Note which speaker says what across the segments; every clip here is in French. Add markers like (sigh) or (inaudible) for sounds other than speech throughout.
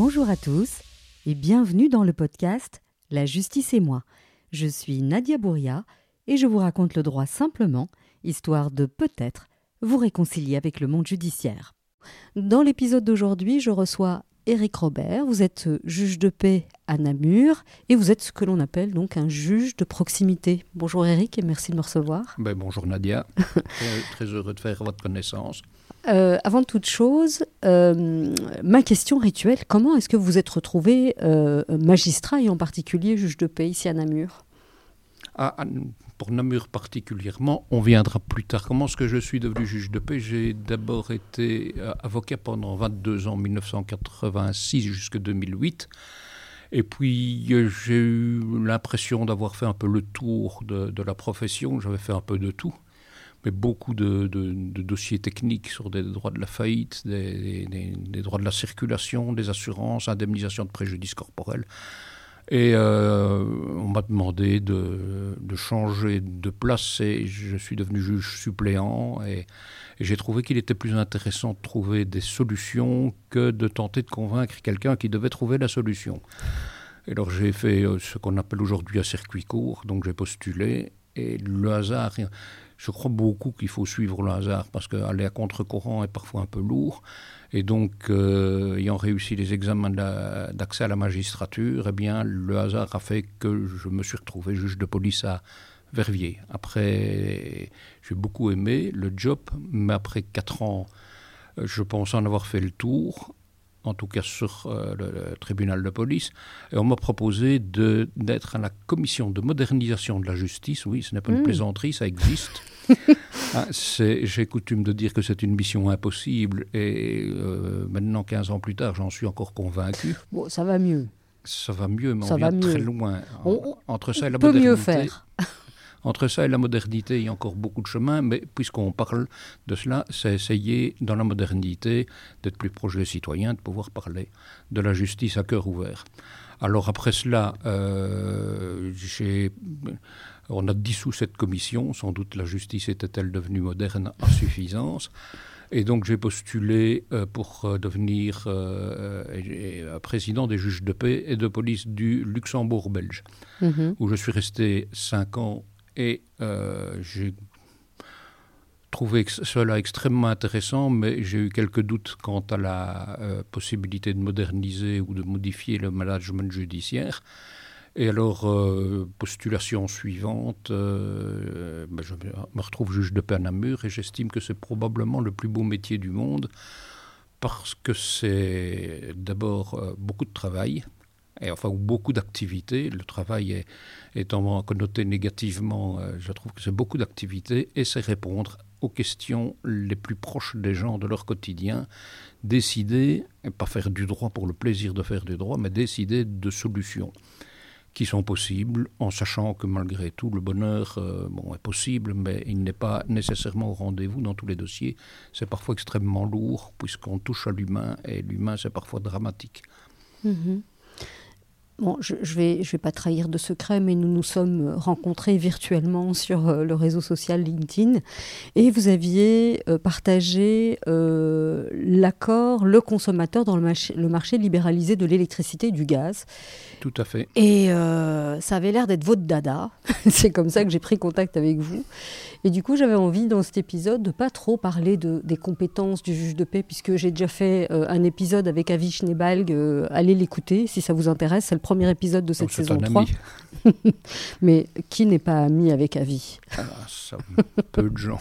Speaker 1: Bonjour à tous et bienvenue dans le podcast La justice et moi. Je suis Nadia Bouria et je vous raconte le droit simplement, histoire de peut-être vous réconcilier avec le monde judiciaire. Dans l'épisode d'aujourd'hui, je reçois Éric Robert. Vous êtes juge de paix à Namur et vous êtes ce que l'on appelle donc un juge de proximité. Bonjour Éric et merci de me recevoir.
Speaker 2: Ben, bonjour Nadia, (laughs) très, très heureux de faire votre connaissance.
Speaker 1: Euh, avant toute chose, euh, ma question rituelle, comment est-ce que vous êtes retrouvé euh, magistrat et en particulier juge de paix ici à Namur?
Speaker 2: Ah, ah, pour Namur particulièrement, on viendra plus tard. Comment est-ce que je suis devenu juge de paix? J'ai d'abord été avocat pendant 22 ans, 1986 jusqu'à 2008. Et puis j'ai eu l'impression d'avoir fait un peu le tour de la profession. J'avais fait un peu de tout, mais beaucoup de, dossiers techniques sur des droits de la faillite, des, droits de la circulation, des assurances, indemnisation de préjudice corporel. Et euh, on m'a demandé de, de changer de place et je suis devenu juge suppléant et, et j'ai trouvé qu'il était plus intéressant de trouver des solutions que de tenter de convaincre quelqu'un qui devait trouver la solution. Et alors j'ai fait euh, ce qu'on appelle aujourd'hui un circuit court, donc j'ai postulé et le hasard, je crois beaucoup qu'il faut suivre le hasard parce qu'aller à contre-courant est parfois un peu lourd. Et donc, euh, ayant réussi les examens d'accès à la magistrature, eh bien, le hasard a fait que je me suis retrouvé juge de police à Verviers. Après, j'ai beaucoup aimé le job, mais après quatre ans, euh, je pense en avoir fait le tour, en tout cas sur euh, le, le tribunal de police, et on m'a proposé d'être à la commission de modernisation de la justice. Oui, ce n'est pas une
Speaker 1: Mm.
Speaker 2: plaisanterie, ça existe. (laughs) Ah, J'ai coutume de dire que c'est une mission impossible, et euh, maintenant, 15 ans plus tard, j'en suis encore convaincu.
Speaker 1: Bon, ça va mieux.
Speaker 2: Ça va mieux, mais
Speaker 1: Ça
Speaker 2: on
Speaker 1: va
Speaker 2: vient très
Speaker 1: mieux.
Speaker 2: loin.
Speaker 1: On-
Speaker 2: Entre ça et la
Speaker 1: On peut mieux
Speaker 2: modernité,
Speaker 1: faire.
Speaker 2: Entre ça et la modernité, il y a encore beaucoup de chemin, mais puisqu'on parle de cela, c'est essayer, dans la modernité, d'être plus proche des citoyens, de pouvoir parler de la justice à cœur ouvert. Alors après cela, euh, j'ai- on a dissous cette commission, sans doute la justice était-elle devenue moderne à suffisance. Et donc j'ai postulé euh, pour euh, devenir euh, euh, président des juges de paix et de police du Luxembourg belge
Speaker 1: Mhm.
Speaker 2: où je suis resté cinq ans et euh, j'ai trouvé cela extrêmement intéressant, mais j'ai eu quelques doutes quant à la euh, possibilité de moderniser ou de modifier le management judiciaire. Et alors, euh, postulation suivante, ben, je me- retrouve juge de paix et j'estime que c'est probablement le plus beau métier du monde parce que c'est d'abord beaucoup de travail, et enfin beaucoup d'activités. Le travail est, étant connoté négativement, euh, je trouve que c'est beaucoup d'activités et c'est répondre aux questions les plus proches des gens de leur quotidien, décider, et pas faire du droit pour le plaisir de faire du droit, mais décider de solutions qui sont possibles, en sachant que malgré tout, le bonheur euh, bon, est possible, mais il n'est pas nécessairement au rendez-vous dans tous les dossiers. C'est parfois extrêmement lourd, puisqu'on touche à l'humain, et l'humain, c'est parfois dramatique.
Speaker 1: Mhm. Bon, je ne vais, je vais pas trahir de secret, mais nous nous sommes rencontrés virtuellement sur euh, le réseau social LinkedIn et vous aviez euh, partagé euh, l'accord, le consommateur dans le marché, le marché libéralisé de l'électricité et du gaz.
Speaker 2: Tout à fait.
Speaker 1: Et euh, ça avait l'air d'être votre dada. (laughs) C'est comme ça que j'ai pris contact avec vous. Et du coup, j'avais envie dans cet épisode de pas trop parler de, des compétences du juge de paix, puisque j'ai déjà fait euh, un épisode avec Avi Schneebalg. euh, allez l'écouter si ça vous intéresse. C'est le premier épisode de cette
Speaker 2: Donc, c'est
Speaker 1: saison
Speaker 2: un
Speaker 1: 3.
Speaker 2: ami. (laughs)
Speaker 1: Mais qui n'est pas ami avec Avi?
Speaker 2: Ah, ça, (laughs) peu de gens.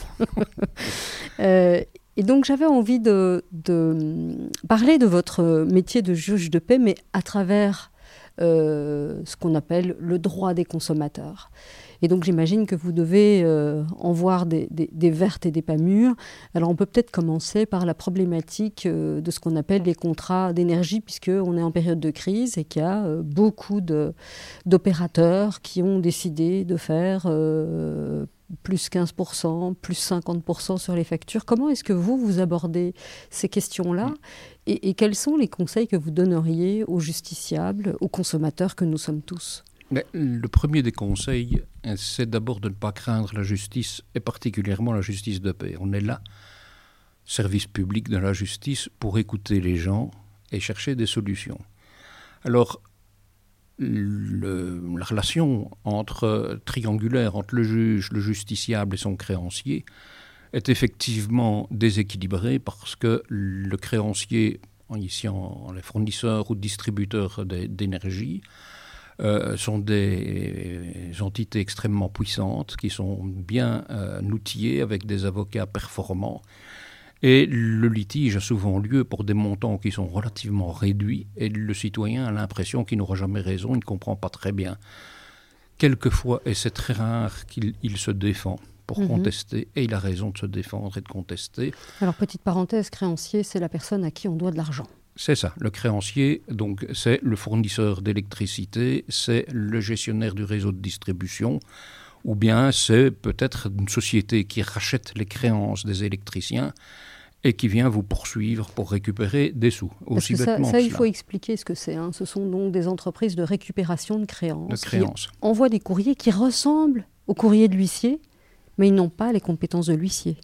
Speaker 1: Et donc j'avais envie de, de, hum, parler de votre métier de juge de paix, mais à travers euh, ce qu'on appelle le droit des consommateurs. Et donc j'imagine que vous devez euh, en voir des, vertes et des pas mûres. Alors on peut peut-être commencer par la problématique euh, de ce qu'on appelle les contrats d'énergie, puisqu'on est en période de crise et qu'il y a beaucoup d'opérateurs qui ont décidé de faire plus 15%, plus 50% sur les factures. Comment est-ce que vous, vous abordez ces questions-là et, et quels sont les conseils que vous donneriez aux justiciables, aux consommateurs que nous sommes tous?
Speaker 2: Mais le premier des conseils, euh, c'est d'abord de ne pas craindre la justice, et particulièrement la justice de paix. On est là, service public de la justice, pour écouter les gens et chercher des solutions. Alors, la relation entre triangulaire entre le juge, le justiciable et son créancier est effectivement déséquilibrée parce que le créancier, ici en, les fournisseurs ou distributeurs d'énergie, euh, sont des entités extrêmement puissantes qui sont bien euh, outillées avec des avocats performants et le litige a souvent lieu pour des montants qui sont relativement réduits et le citoyen a l'impression qu'il n'aura jamais raison, il ne comprend pas très bien. Quelquefois, et c'est très rare qu'il se défend pour mhm. contester, et il a raison de se défendre et de contester.
Speaker 1: Alors, petite parenthèse, créancier, c'est la personne à qui on doit de l'argent.
Speaker 2: C'est ça, le créancier, donc c'est le fournisseur d'électricité, c'est le gestionnaire du réseau de distribution, ou bien c'est peut-être une société qui rachète les créances des électriciens et qui vient vous poursuivre pour récupérer des sous.
Speaker 1: Aussi ça, ça il faut expliquer ce que c'est. Hein. Ce sont donc des entreprises de récupération de créances, de créances. qui envoient des courriers qui ressemblent aux courriers de l'huissier, mais ils n'ont pas les compétences de l'huissier.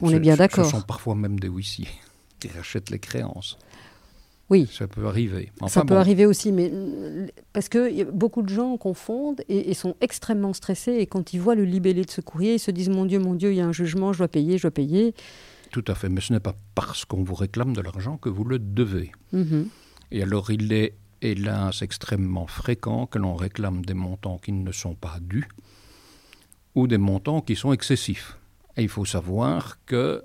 Speaker 1: On est bien d'accord.
Speaker 2: Ce sont parfois même des huissiers (laughs) qui rachètent les créances.
Speaker 1: Oui.
Speaker 2: Ça peut arriver.
Speaker 1: ça peut arriver aussi, mais parce que beaucoup de gens confondent et, sont extrêmement stressés. Et quand ils voient le libellé de ce courrier, ils se disent Mon Dieu, mon Dieu, il y a un jugement, je dois payer, je dois payer.
Speaker 2: Tout à fait, mais ce n'est pas parce qu'on vous réclame de l'argent que vous le devez. Mm-hmm. Et alors, il est hélas extrêmement fréquent que l'on réclame des montants qui ne sont pas dus ou des montants qui sont excessifs. Et il faut savoir que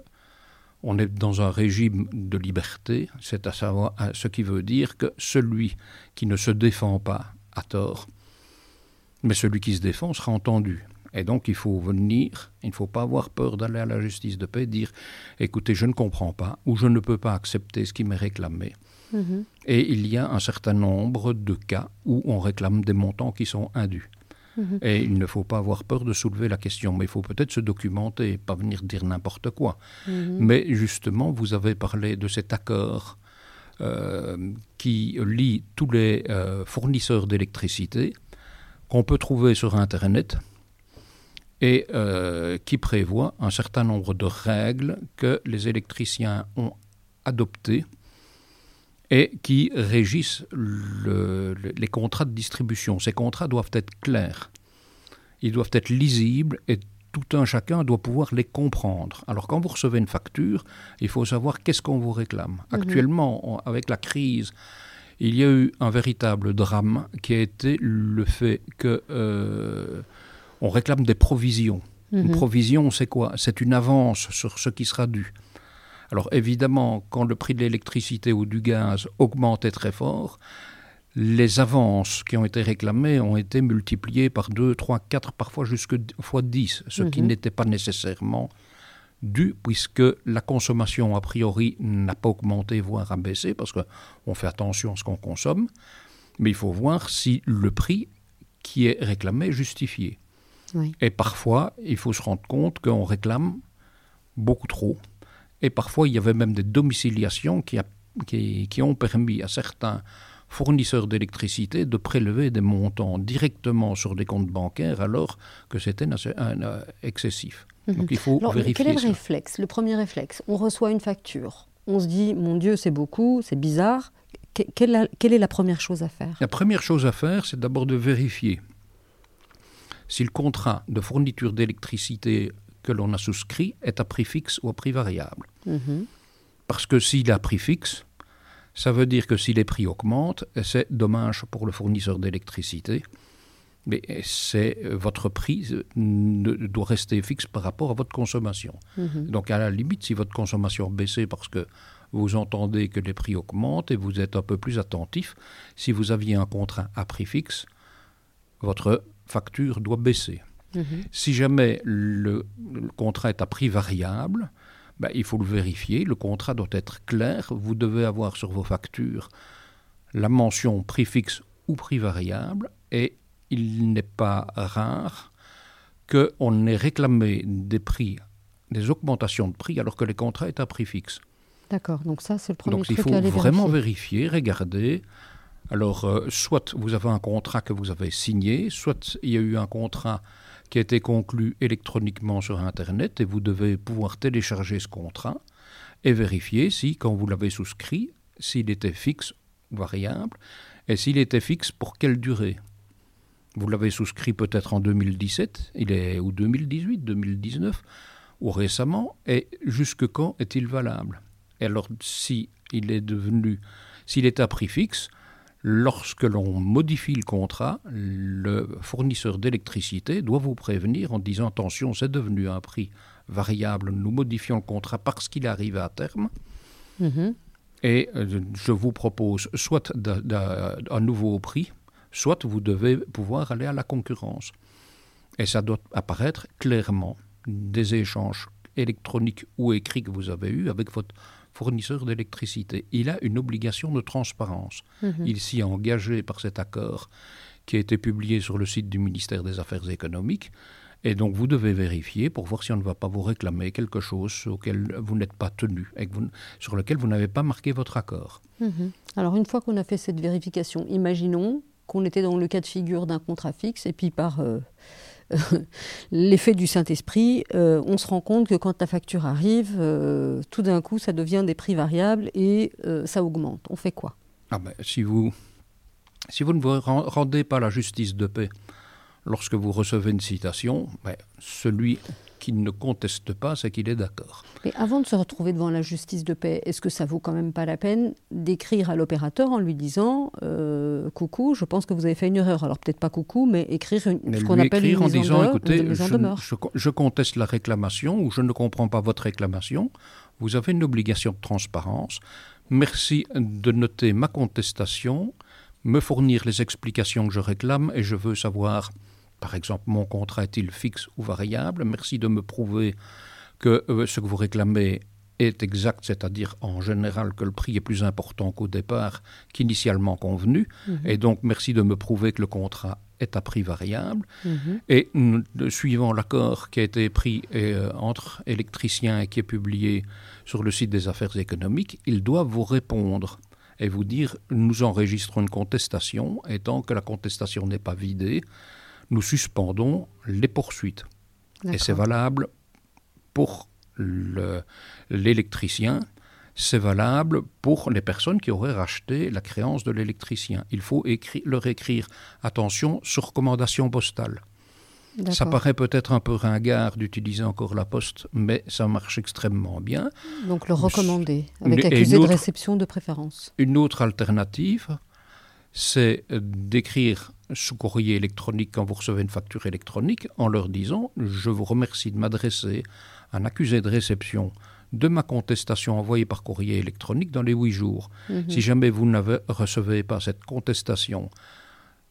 Speaker 2: on est dans un régime de liberté, c'est à savoir ce qui veut dire que celui qui ne se défend pas a tort, mais celui qui se défend sera entendu. Et donc il faut venir, il ne faut pas avoir peur d'aller à la justice de paix, dire écoutez, je ne comprends pas ou je ne peux pas accepter ce qui m'est réclamé. Mm-hmm. Et il y a un certain nombre de cas où on réclame des montants qui sont indus. Mhm. Et il ne faut pas avoir peur de soulever la question, mais il faut peut-être se documenter et pas venir dire n'importe quoi. Mhm. Mais justement, vous avez parlé de cet accord euh, qui lie tous les euh, fournisseurs d'électricité qu'on peut trouver sur Internet et euh, qui prévoit un certain nombre de règles que les électriciens ont adoptées et qui régissent les contrats de distribution. Ces contrats doivent être clairs, ils doivent être lisibles et tout un chacun doit pouvoir les comprendre. Alors quand vous recevez une facture, il faut savoir qu'est-ce qu'on vous réclame. Mhm. Actuellement, avec la crise, il y a eu un véritable drame qui a été le fait que euh, on réclame des provisions. Une mhm. provision, c'est quoi? C'est une avance sur ce qui sera dû. Alors évidemment, quand le prix de l'électricité ou du gaz augmentait très fort, les avances qui ont été réclamées ont été multipliées par 2, 3, 4, parfois jusqu'à fois 10, ce qui mhm. n'était pas nécessairement dû, puisque la consommation a priori n'a pas augmenté, voire a baissé, parce qu'on fait attention à ce qu'on consomme, mais il faut voir si le prix qui est réclamé est justifié. Et parfois, il faut se rendre compte qu'on réclame beaucoup trop. Et parfois, il y avait même des domiciliations qui, qui, ont permis à certains fournisseurs d'électricité de prélever des montants directement sur des comptes bancaires alors que c'était euh, excessif.
Speaker 1: Mhm. Donc il faut vérifier. Quel est le réflexe Le premier réflexe, on reçoit une facture. On se dit, mon Dieu, c'est beaucoup, c'est bizarre. quelle, est la première chose à faire?
Speaker 2: La première chose à faire, c'est d'abord de vérifier si le contrat de fourniture d'électricité que l'on a souscrit est à prix fixe ou à prix variable. Mhm. Parce que s'il est à prix fixe, ça veut dire que si les prix augmentent, c'est dommage pour le fournisseur d'électricité. Mais c'est votre prix doit rester fixe par rapport à votre consommation. Mhm. Donc à la limite, si votre consommation baisse parce que vous entendez que les prix augmentent et vous êtes un peu plus attentif, si vous aviez un contrat à prix fixe, votre facture doit baisser. Mhm. Si jamais le, contrat est à prix variable, ben, il faut le vérifier. Le contrat doit être clair. Vous devez avoir sur vos factures la mention prix fixe ou prix variable. Et il n'est pas rare qu'on ait réclamé des prix, des augmentations de prix alors que le contrat est à prix fixe.
Speaker 1: D'accord, donc ça c'est le premier
Speaker 2: donc, il faut vraiment vérifier, regarder. Alors, euh, soit vous avez un contrat que vous avez signé, soit il y a eu un contrat qui a été conclu électroniquement sur Internet et vous devez pouvoir télécharger ce contrat et vérifier si, quand vous l'avez souscrit, s'il était fixe ou variable, et s'il était fixe, pour quelle durée. Vous l'avez souscrit peut-être en 2017, il est ou 2018, 2019, ou récemment, et jusque quand est-il valable? Et alors, si il est devenu, s'il est à prix fixe, lorsque l'on modifie le contrat, le fournisseur d'électricité doit vous prévenir en disant attention, c'est devenu un prix variable, nous modifions le contrat parce qu'il arrive à terme. Mhm. Et euh, je vous propose soit un nouveau prix, soit vous devez pouvoir aller à la concurrence. Et ça doit apparaître clairement des échanges électroniques ou écrits que vous avez eus avec votre fournisseur d'électricité. Il a une obligation de transparence. Mhm. Il s'y est engagé par cet accord qui a été publié sur le site du ministère des Affaires économiques. Et donc vous devez vérifier pour voir si on ne va pas vous réclamer quelque chose auquel vous n'êtes pas tenu et sur lequel vous n'avez pas marqué votre accord.
Speaker 1: Mhm. Alors une fois qu'on a fait cette vérification, imaginons qu'on était dans le cas de figure d'un contrat fixe et puis par euh, (laughs) l'effet du Saint-Esprit, euh, on se rend compte que quand la facture arrive, euh, tout d'un coup, ça devient des prix variables et euh, ça augmente. On fait quoi?
Speaker 2: Ah ben, si vous ne vous rendez pas la justice de paix lorsque vous recevez une citation, ben, celui qui ne conteste pas, c'est qu'il est d'accord.
Speaker 1: Mais avant de se retrouver devant la justice de paix, est-ce que ça vaut quand même pas la peine d'écrire à l'opérateur en lui disant euh, Coucou, je pense que vous avez fait une erreur. Alors peut-être pas coucou, mais écrire une,
Speaker 2: ce qu'on appelle une en disant Écoutez, je, je, conteste la réclamation ou je ne comprends pas votre réclamation. Vous avez une obligation de transparence. Merci de noter ma contestation, me fournir les explications que je réclame et je veux savoir par exemple, mon contrat est-il fixe ou variable? Merci de me prouver que euh, ce que vous réclamez est exact, c'est-à-dire en général que le prix est plus important qu'au départ qu'initialement convenu. Mhm. Et donc, merci de me prouver que le contrat est à prix variable. Mhm. Et suivant l'accord qui a été pris euh, entre électriciens et qui est publié sur le site des affaires économiques, ils doivent vous répondre et vous dire nous enregistrons une contestation, et tant que la contestation n'est pas vidée, nous suspendons les poursuites. Et c'est valable pour l'électricien, c'est valable pour les personnes qui auraient racheté la créance de l'électricien. Il faut leur écrire attention sur recommandation postale. Ça paraît peut-être un peu ringard d'utiliser encore la poste, mais ça marche extrêmement bien.
Speaker 1: Donc le recommander, avec accusé de réception de préférence.
Speaker 2: Une autre alternative, c'est d'écrire sous courrier électronique quand vous recevez une facture électronique en leur disant Je vous remercie de m'adresser un accusé de réception de ma contestation envoyée par courrier électronique dans les huit jours. Mhm. Si jamais vous ne recevez pas cette contestation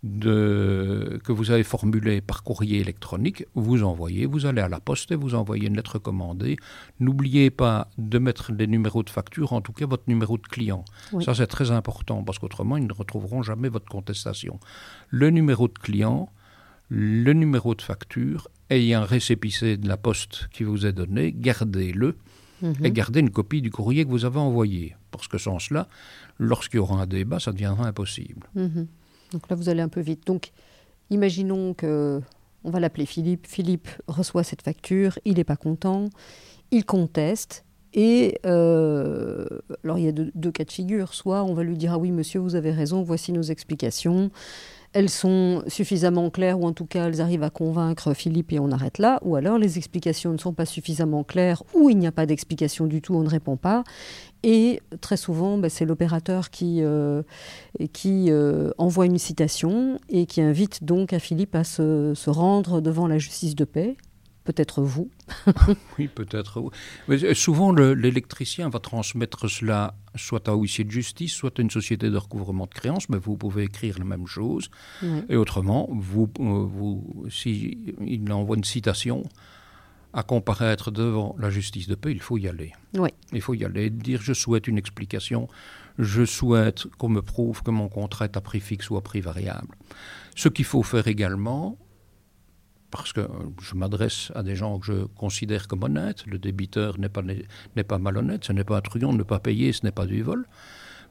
Speaker 2: de, que vous avez formulé par courrier électronique, vous envoyez, vous allez à la poste et vous envoyez une lettre commandée. N'oubliez pas de mettre les numéros de facture, en tout cas votre numéro de client. Ça, c'est très important parce qu'autrement, ils ne retrouveront jamais votre contestation. Le numéro de client, le numéro de facture et un récépissé de la poste qui vous est donné, gardez-le mhm. et gardez une copie du courrier que vous avez envoyé. Parce que sans cela, lorsqu'il y aura un débat, ça deviendra impossible.
Speaker 1: Mhm. Donc là, vous allez un peu vite. Donc, imaginons que on va l'appeler Philippe. Philippe reçoit cette facture, il n'est pas content, il conteste. Et euh, alors il y a deux, cas de figure. Soit on va lui dire ah oui monsieur vous avez raison, voici nos explications. Elles sont suffisamment claires ou en tout cas elles arrivent à convaincre Philippe et on arrête là. Ou alors les explications ne sont pas suffisamment claires ou il n'y a pas d'explication du tout, on ne répond pas. Et très souvent, ben, c'est l'opérateur qui, euh, euh, envoie une citation et qui invite donc à Philippe à se rendre devant la justice de paix. Peut-être vous. (laughs)
Speaker 2: oui, peut-être vous. Mais euh, souvent, l'électricien va transmettre cela soit à un huissier de justice, soit à une société de recouvrement de créances, mais vous pouvez écrire la même chose. Et autrement, vous, vous, si il envoie une citation, à comparaître devant la justice de paix, il faut y aller.
Speaker 1: Oui.
Speaker 2: Il faut y aller, dire je souhaite une explication, je souhaite qu'on me prouve que mon contrat est à prix fixe ou à prix variable. Ce qu'il faut faire également, parce que je m'adresse à des gens que je considère comme honnêtes, le débiteur n'est pas, n'est pas malhonnête, ce n'est pas un truand, ne pas payer, ce n'est pas du vol.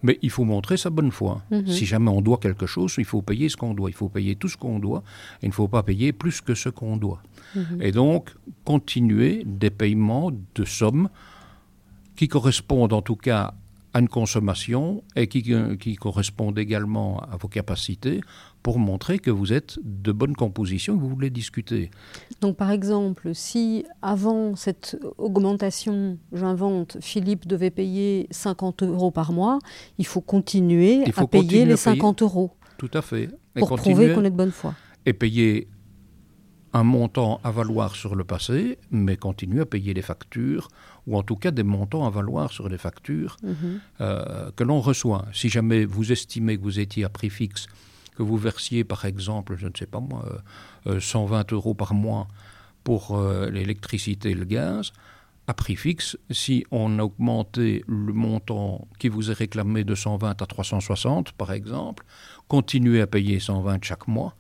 Speaker 2: Mais il faut montrer sa bonne foi. Mhm. Si jamais on doit quelque chose, il faut payer ce qu'on doit. Il faut payer tout ce qu'on doit. il ne faut pas payer plus que ce qu'on doit. Mhm. Et donc, continuer des paiements de sommes qui correspondent en tout cas à une consommation et qui, qui correspondent également à vos capacités pour montrer que vous êtes de bonne composition et que vous voulez discuter.
Speaker 1: Donc par exemple, si avant cette augmentation, j'invente, Philippe devait payer 50 euros par mois, il faut continuer à payer les 50 euros.
Speaker 2: Tout à fait.
Speaker 1: pour prouver qu'on est de bonne foi.
Speaker 2: Et payer un montant à valoir sur le passé, mais continuer à payer les factures, ou en tout cas des montants à valoir sur les factures mhm. euh, que l'on reçoit. Si jamais vous estimez que vous étiez à prix fixe, que vous versiez par exemple, je ne sais pas moi, 120 euh, euros par mois pour euh, l'électricité et le gaz, à prix fixe, si on a augmenté le montant qui vous est réclamé de 120 à 360 par exemple, continuez à payer 120 chaque mois,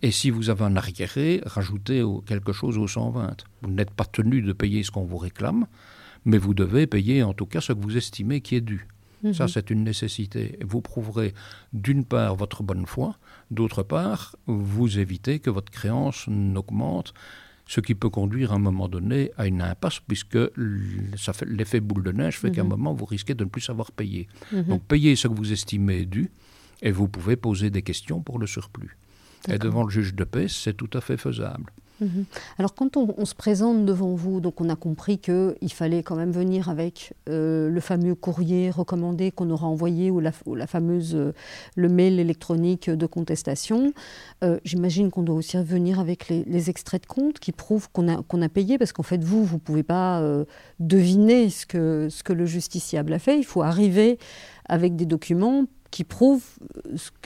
Speaker 2: et si vous avez un arriéré, rajoutez quelque chose aux 120. Vous n'êtes pas tenu de payer ce qu'on vous réclame, mais vous devez payer en tout cas ce que vous estimez qui est dû. Mhm. Ça, c'est une nécessité. Vous prouverez d'une part votre bonne foi, d'autre part, vous évitez que votre créance n'augmente, ce qui peut conduire à un moment donné à une impasse, puisque l'effet boule de neige fait qu'à un mhm. moment, vous risquez de ne plus savoir payer. Mhm. Donc, payez ce que vous estimez dû, et vous pouvez poser des questions pour le surplus. Et devant le juge de paix, c'est tout à fait faisable.
Speaker 1: Mhm. Alors quand on, se présente devant vous, donc on a compris qu'il fallait quand même venir avec euh, le fameux courrier recommandé qu'on aura envoyé ou la, fameuse euh, le mail électronique de contestation. Euh, j'imagine qu'on doit aussi venir avec les, extraits de compte qui prouvent qu'on a, a payé parce qu'en fait vous, vous ne pouvez pas deviner ce que, ce que le justiciable a fait. Il faut arriver avec des documents qui prouve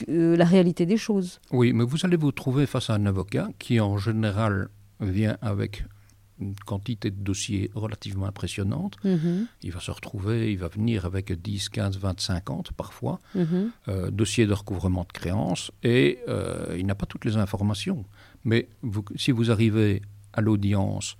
Speaker 1: euh, la réalité des choses.
Speaker 2: Oui, mais vous allez vous trouver face à un avocat qui en général vient avec une quantité de dossiers relativement impressionnante. Mhm. Il va se retrouver, il va venir avec 10, 15, 20, 50 parfois, mhm. euh, dossiers de recouvrement de créances, et euh, il n'a pas toutes les informations. Mais si vous arrivez à l'audience,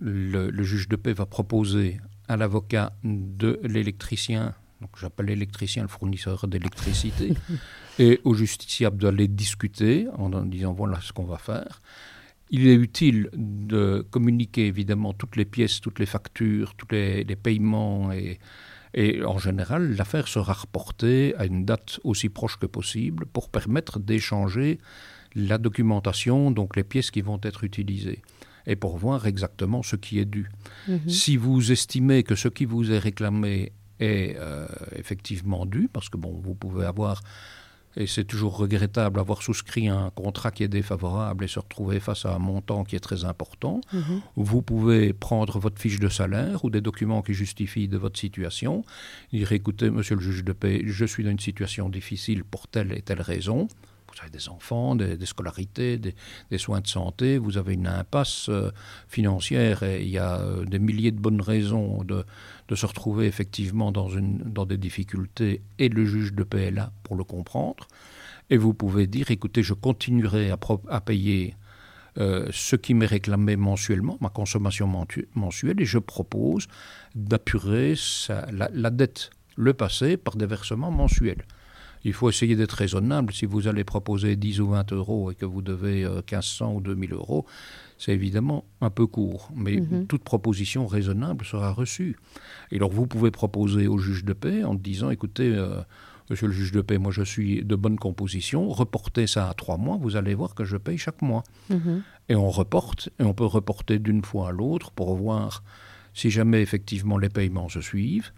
Speaker 2: le, le, juge de paix va proposer à l'avocat de l'électricien donc j'appelle l'électricien le fournisseur d'électricité, (laughs) et au justiciable d'aller discuter en, disant voilà ce qu'on va faire. Il est utile de communiquer évidemment toutes les pièces, toutes les factures, tous les, paiements et, et en général, l'affaire sera reportée à une date aussi proche que possible pour permettre d'échanger la documentation, donc les pièces qui vont être utilisées, et pour voir exactement ce qui est dû. Mhm. Si vous estimez que ce qui vous est réclamé est euh, effectivement dû, parce que bon, vous pouvez avoir, et c'est toujours regrettable, avoir souscrit un contrat qui est défavorable et se retrouver face à un montant qui est très important. Mhm. Vous pouvez prendre votre fiche de salaire ou des documents qui justifient de votre situation, dire écoutez, monsieur le juge de paix, je suis dans une situation difficile pour telle et telle raison vous avez des enfants, des, scolarités, des, soins de santé, vous avez une impasse euh, financière et il y a euh, des milliers de bonnes raisons de, de se retrouver effectivement dans, des difficultés et le juge de paix est là pour le comprendre. Et vous pouvez dire, écoutez, je continuerai à, à payer euh, ce qui m'est réclamé mensuellement, ma consommation mensuelle, et je propose d'apurer la, la dette, le passé, par des versements mensuels il faut essayer d'être raisonnable. Si vous allez proposer 10 ou 20 euros et que vous devez 1500 euh, ou 2000 euros, c'est évidemment un peu court. Mais mhm. toute proposition raisonnable sera reçue. Et alors vous pouvez proposer au juge de paix en disant, écoutez, euh, monsieur le juge de paix, moi je suis de bonne composition, reportez ça à trois mois, vous allez voir que je paye chaque mois. Mhm. Et on reporte, et on peut reporter d'une fois à l'autre pour voir si jamais effectivement les paiements se suivent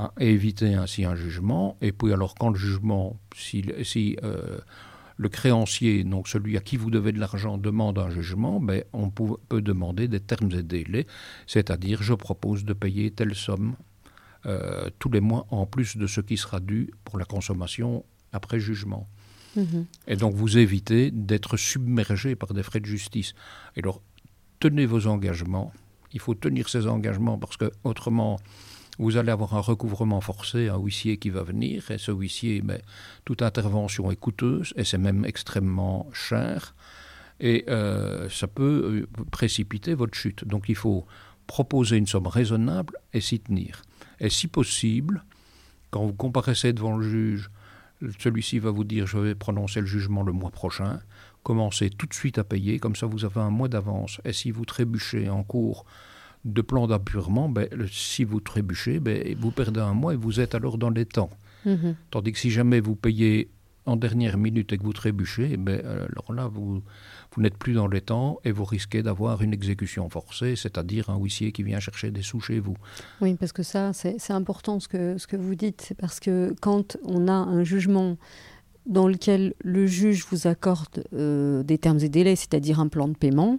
Speaker 2: Hein, et éviter ainsi un jugement. Et puis alors quand le jugement, si, si euh, le créancier, donc celui à qui vous devez de l'argent, demande un jugement, ben, on peut, demander des termes et délais, c'est-à-dire je propose de payer telle somme euh, tous les mois en plus de ce qui sera dû pour la consommation après jugement. Mhm. Et donc vous évitez d'être submergé par des frais de justice. Et alors tenez vos engagements. Il faut tenir ces engagements parce que autrement vous allez avoir un recouvrement forcé, un huissier qui va venir, et ce huissier, mais toute intervention est coûteuse, et c'est même extrêmement cher, et euh, ça peut euh, précipiter votre chute. Donc il faut proposer une somme raisonnable et s'y tenir. Et si possible, quand vous comparaissez devant le juge, celui-ci va vous dire je vais prononcer le jugement le mois prochain, commencez tout de suite à payer, comme ça vous avez un mois d'avance. Et si vous trébuchez en cours de plan d'apurement, ben, si vous trébuchez, ben, vous perdez un mois et vous êtes alors dans les temps. Mhm. Tandis que si jamais vous payez en dernière minute et que vous trébuchez, ben, alors là, vous, vous n'êtes plus dans les temps et vous risquez d'avoir une exécution forcée, c'est-à-dire un huissier qui vient chercher des sous chez vous.
Speaker 1: Oui, parce que ça, c'est important ce que, ce que vous dites, parce que quand on a un jugement dans lequel le juge vous accorde euh, des termes et délais, c'est-à-dire un plan de paiement,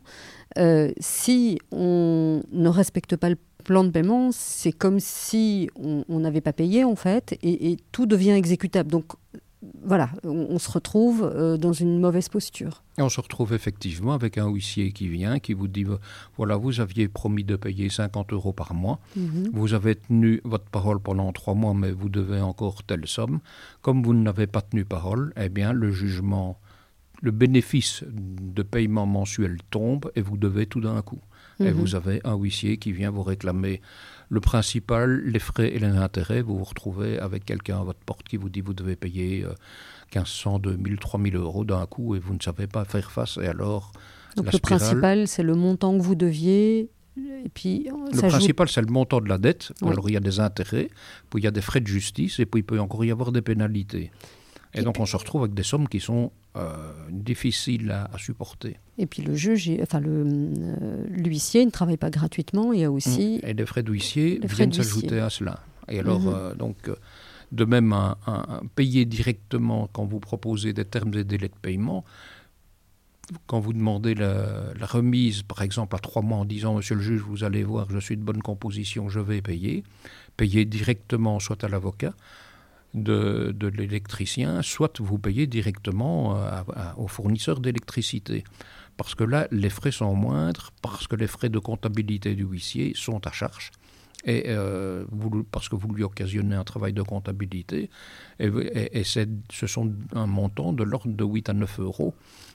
Speaker 1: euh, si on ne respecte pas le plan de paiement, c'est comme si on n'avait pas payé en fait, et, et, tout devient exécutable. Donc voilà, on, se retrouve euh, dans une mauvaise posture.
Speaker 2: Et on se retrouve effectivement avec un huissier qui vient, qui vous dit, voilà, vous aviez promis de payer 50 euros par mois, mhm. vous avez tenu votre parole pendant trois mois, mais vous devez encore telle somme. Comme vous n'avez pas tenu parole, eh bien, le jugement, le bénéfice de paiement mensuel tombe et vous devez tout d'un coup. Et mhm. vous avez un huissier qui vient vous réclamer le principal, les frais et les intérêts, vous vous retrouvez avec quelqu'un à votre porte qui vous dit vous devez payer 1500, 2000, 3000 euros d'un coup et vous ne savez pas faire face. Et alors,
Speaker 1: Donc le principal, c'est le montant que vous deviez et puis,
Speaker 2: le principal, c'est le montant de la dette. Alors, il y a des intérêts, puis il y a des frais de justice, et puis il peut encore y avoir des pénalités. Et, donc, on se retrouve avec des sommes qui sont euh, difficiles à, supporter.
Speaker 1: Et puis, le juge, enfin, euh, l'huissier ne travaille pas gratuitement. Il y a aussi.
Speaker 2: Mmh. Et les frais d'huissier viennent s'ajouter à cela. Et alors, mmh. euh, donc, de même, un, payer directement quand vous proposez des termes et délais de paiement, quand vous demandez la, la, remise, par exemple, à trois mois en disant Monsieur le juge, vous allez voir, je suis de bonne composition, je vais payer, payer directement soit à l'avocat, de, l'électricien, soit vous payez directement euh, au fournisseur d'électricité. Parce que là, les frais sont moindres, parce que les frais de comptabilité du huissier sont à charge. Et euh, parce que vous lui occasionnez un travail de comptabilité, et, ce sont un montant de l'ordre de 8 à 9 euros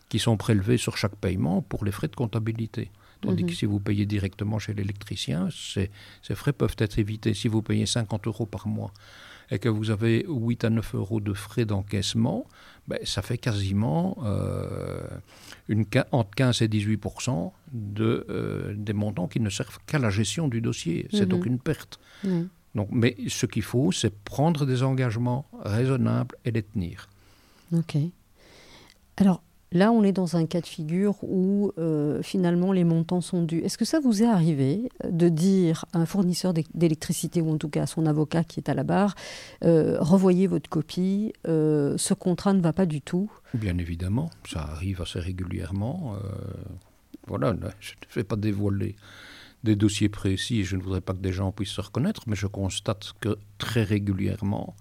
Speaker 2: qui sont prélevés sur chaque paiement pour les frais de comptabilité. Tandis que mhm. si vous payez directement chez l'électricien, ces, ces, frais peuvent être évités. Si vous payez 50 euros par mois et que vous avez 8 à 9 euros de frais d'encaissement, ben, ça fait quasiment euh, une, entre 15 et 18 de, euh, des montants qui ne servent qu'à la gestion du dossier. C'est donc mhm. une perte. Donc, mais ce qu'il faut, c'est prendre des engagements raisonnables et les tenir.
Speaker 1: Ok. Alors, Là, on est dans un cas de figure où euh, finalement les montants sont dus. Est-ce que ça vous est arrivé de dire à un fournisseur d'électricité ou en tout cas à son avocat qui est à la barre, euh, revoyez votre copie, euh, ce contrat ne va pas du tout?
Speaker 2: Bien évidemment, ça arrive assez régulièrement. voilà, je ne vais pas dévoiler des dossiers précis, je ne voudrais pas que des gens puissent se reconnaître, mais je constate que très régulièrement,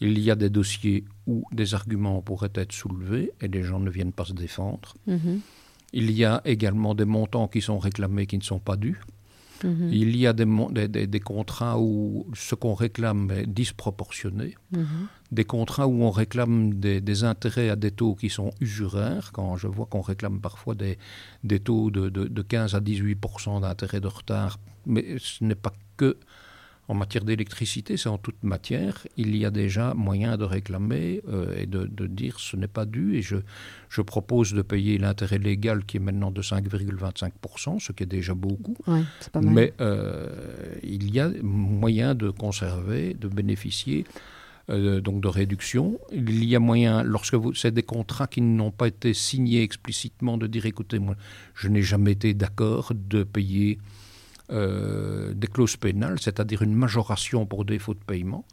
Speaker 2: il y a des dossiers où des arguments pourraient être soulevés et les gens ne viennent pas se défendre. Mhm. Il y a également des montants qui sont réclamés qui ne sont pas dus. Mhm. Il y a des, des, contrats où ce qu'on réclame est disproportionné, mhm. des contrats où on réclame des, intérêts à des taux qui sont usuraires, quand je vois qu'on réclame parfois des, taux de, de 15 à 18% d'intérêt de retard, mais ce n'est pas que en matière d'électricité, c'est en toute matière. Il y a déjà moyen de réclamer euh, et de, dire ce n'est pas dû. Et je, je propose de payer l'intérêt légal qui est maintenant de 5,25%, ce qui est déjà beaucoup. Mais euh, il y a moyen de conserver, de bénéficier. Euh, donc de réduction. Il y a moyen, lorsque c'est des contrats qui n'ont pas été signés explicitement, de dire écoutez, moi, je n'ai jamais été d'accord de payer euh, des clauses pénales, c'est-à-dire une majoration pour défaut de paiement.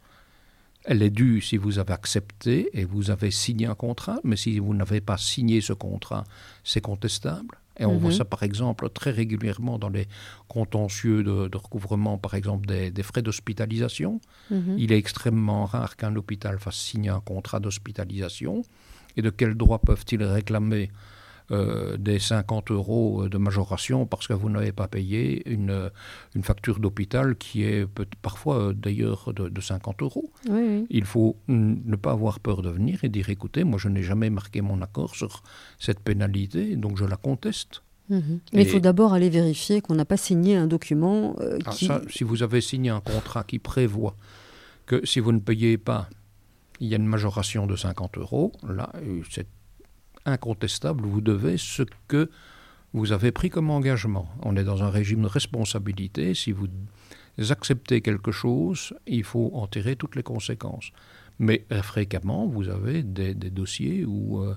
Speaker 2: Elle est due si vous avez accepté et vous avez signé un contrat, mais si vous n'avez pas signé ce contrat, c'est contestable. Et on voit mhm. ça par exemple très régulièrement dans les contentieux de, recouvrement, par exemple des, frais d'hospitalisation. Mhm. Il est extrêmement rare qu'un hôpital fasse signer un contrat d'hospitalisation. Et de quel droit peuvent-ils réclamer euh, des 50 euros de majoration parce que vous n'avez pas payé une, une facture d'hôpital qui est parfois euh, d'ailleurs de, 50 euros. Il faut ne pas avoir peur de venir et dire écoutez, moi je n'ai jamais marqué mon accord sur cette pénalité, donc je la conteste.
Speaker 1: Mhm. Mais il faut d'abord aller vérifier qu'on n'a pas signé un document euh, ah, qui...
Speaker 2: si vous avez signé un contrat qui prévoit que si vous ne payez pas, il y a une majoration de 50 euros, là, c'est incontestable, vous devez ce que vous avez pris comme engagement. On est dans un régime de responsabilité. Si vous acceptez quelque chose, il faut en tirer toutes les conséquences. Mais euh, fréquemment, vous avez des, dossiers où euh,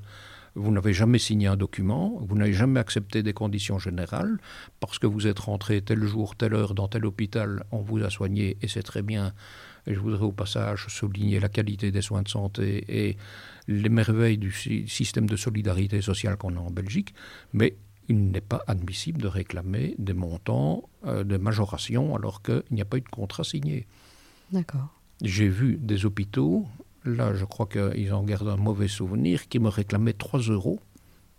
Speaker 2: vous n'avez jamais signé un document, vous n'avez jamais accepté des conditions générales, parce que vous êtes rentré tel jour, telle heure dans tel hôpital, on vous a soigné, et c'est très bien. Et je voudrais au passage souligner la qualité des soins de santé et les merveilles du système de solidarité sociale qu'on a en Belgique, mais il n'est pas admissible de réclamer des montants euh, de majoration alors qu'il n'y a pas eu de contrat signé.
Speaker 1: D'accord.
Speaker 2: J'ai vu des hôpitaux, là je crois qu'ils en gardent un mauvais souvenir, qui me réclamaient 3 euros,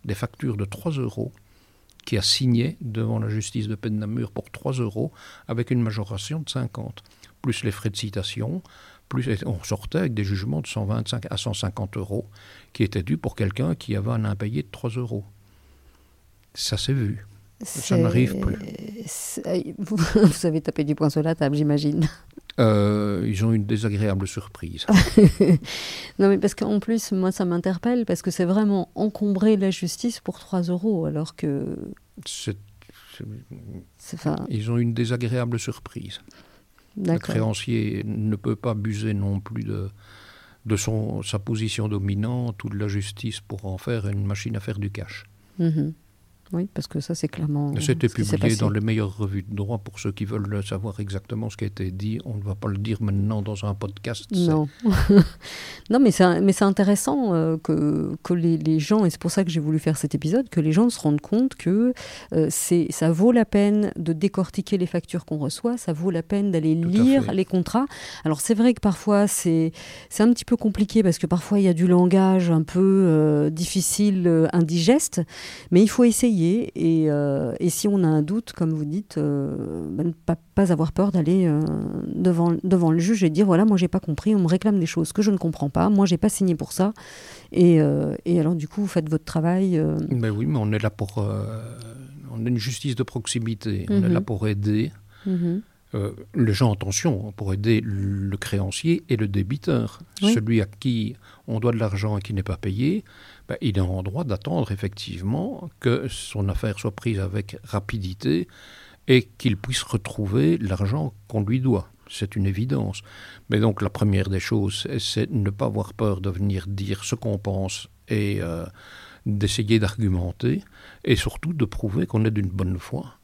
Speaker 2: des factures de 3 euros, qui a signé devant la justice de peine Namur pour 3 euros avec une majoration de 50, plus les frais de citation, plus on sortait avec des jugements de 125 à 150 euros qui étaient dus pour quelqu'un qui avait un impayé de 3 euros. Ça s'est vu. Ça n'arrive plus.
Speaker 1: Vous, (laughs) vous, avez tapé du poing sur la table, j'imagine.
Speaker 2: Euh, ils ont une désagréable surprise. (laughs)
Speaker 1: non, mais parce qu'en plus, moi, ça m'interpelle, parce que c'est vraiment encombrer la justice pour 3 euros, alors que.
Speaker 2: Ils ont une désagréable surprise. Le créancier ne peut pas abuser non plus de, de son, sa position dominante ou de la justice pour en faire une machine à faire du cash.
Speaker 1: Mhm. Oui, parce que ça, c'est clairement.
Speaker 2: C'était publié dans les meilleures revues de droit pour ceux qui veulent savoir exactement ce qui a été dit. On ne va pas le dire maintenant dans un podcast.
Speaker 1: Non. (laughs) non, mais c'est intéressant euh, que, que les, les, gens, et c'est pour ça que j'ai voulu faire cet épisode, que les gens se rendent compte que euh, c'est ça vaut la peine de décortiquer les factures qu'on reçoit, ça vaut la peine d'aller lire les contrats. Alors, c'est vrai que parfois, c'est un petit peu compliqué parce que parfois, il y a du langage un peu euh, difficile, indigeste, mais il faut essayer euh, et, si on a un doute, comme vous dites, euh, ben, ne pas, avoir peur d'aller euh, devant, devant le juge et dire voilà, moi j'ai pas compris, on me réclame des choses que je ne comprends pas, moi j'ai pas signé pour ça. Et, et, alors du coup, vous faites votre travail.
Speaker 2: Ben oui, mais on est là pour. on est une justice de proximité, on est là mhm. pour aider. Mhm. les gens en tension pour aider le créancier et le débiteur, celui à qui on doit de l'argent et qui n'est pas payé, ben, il est en droit d'attendre effectivement que son affaire soit prise avec rapidité et qu'il puisse retrouver l'argent qu'on lui doit. C'est une évidence. Mais donc la première des choses, c'est ne pas avoir peur de venir dire ce qu'on pense et euh, d'essayer d'argumenter et surtout de prouver qu'on est d'une bonne foi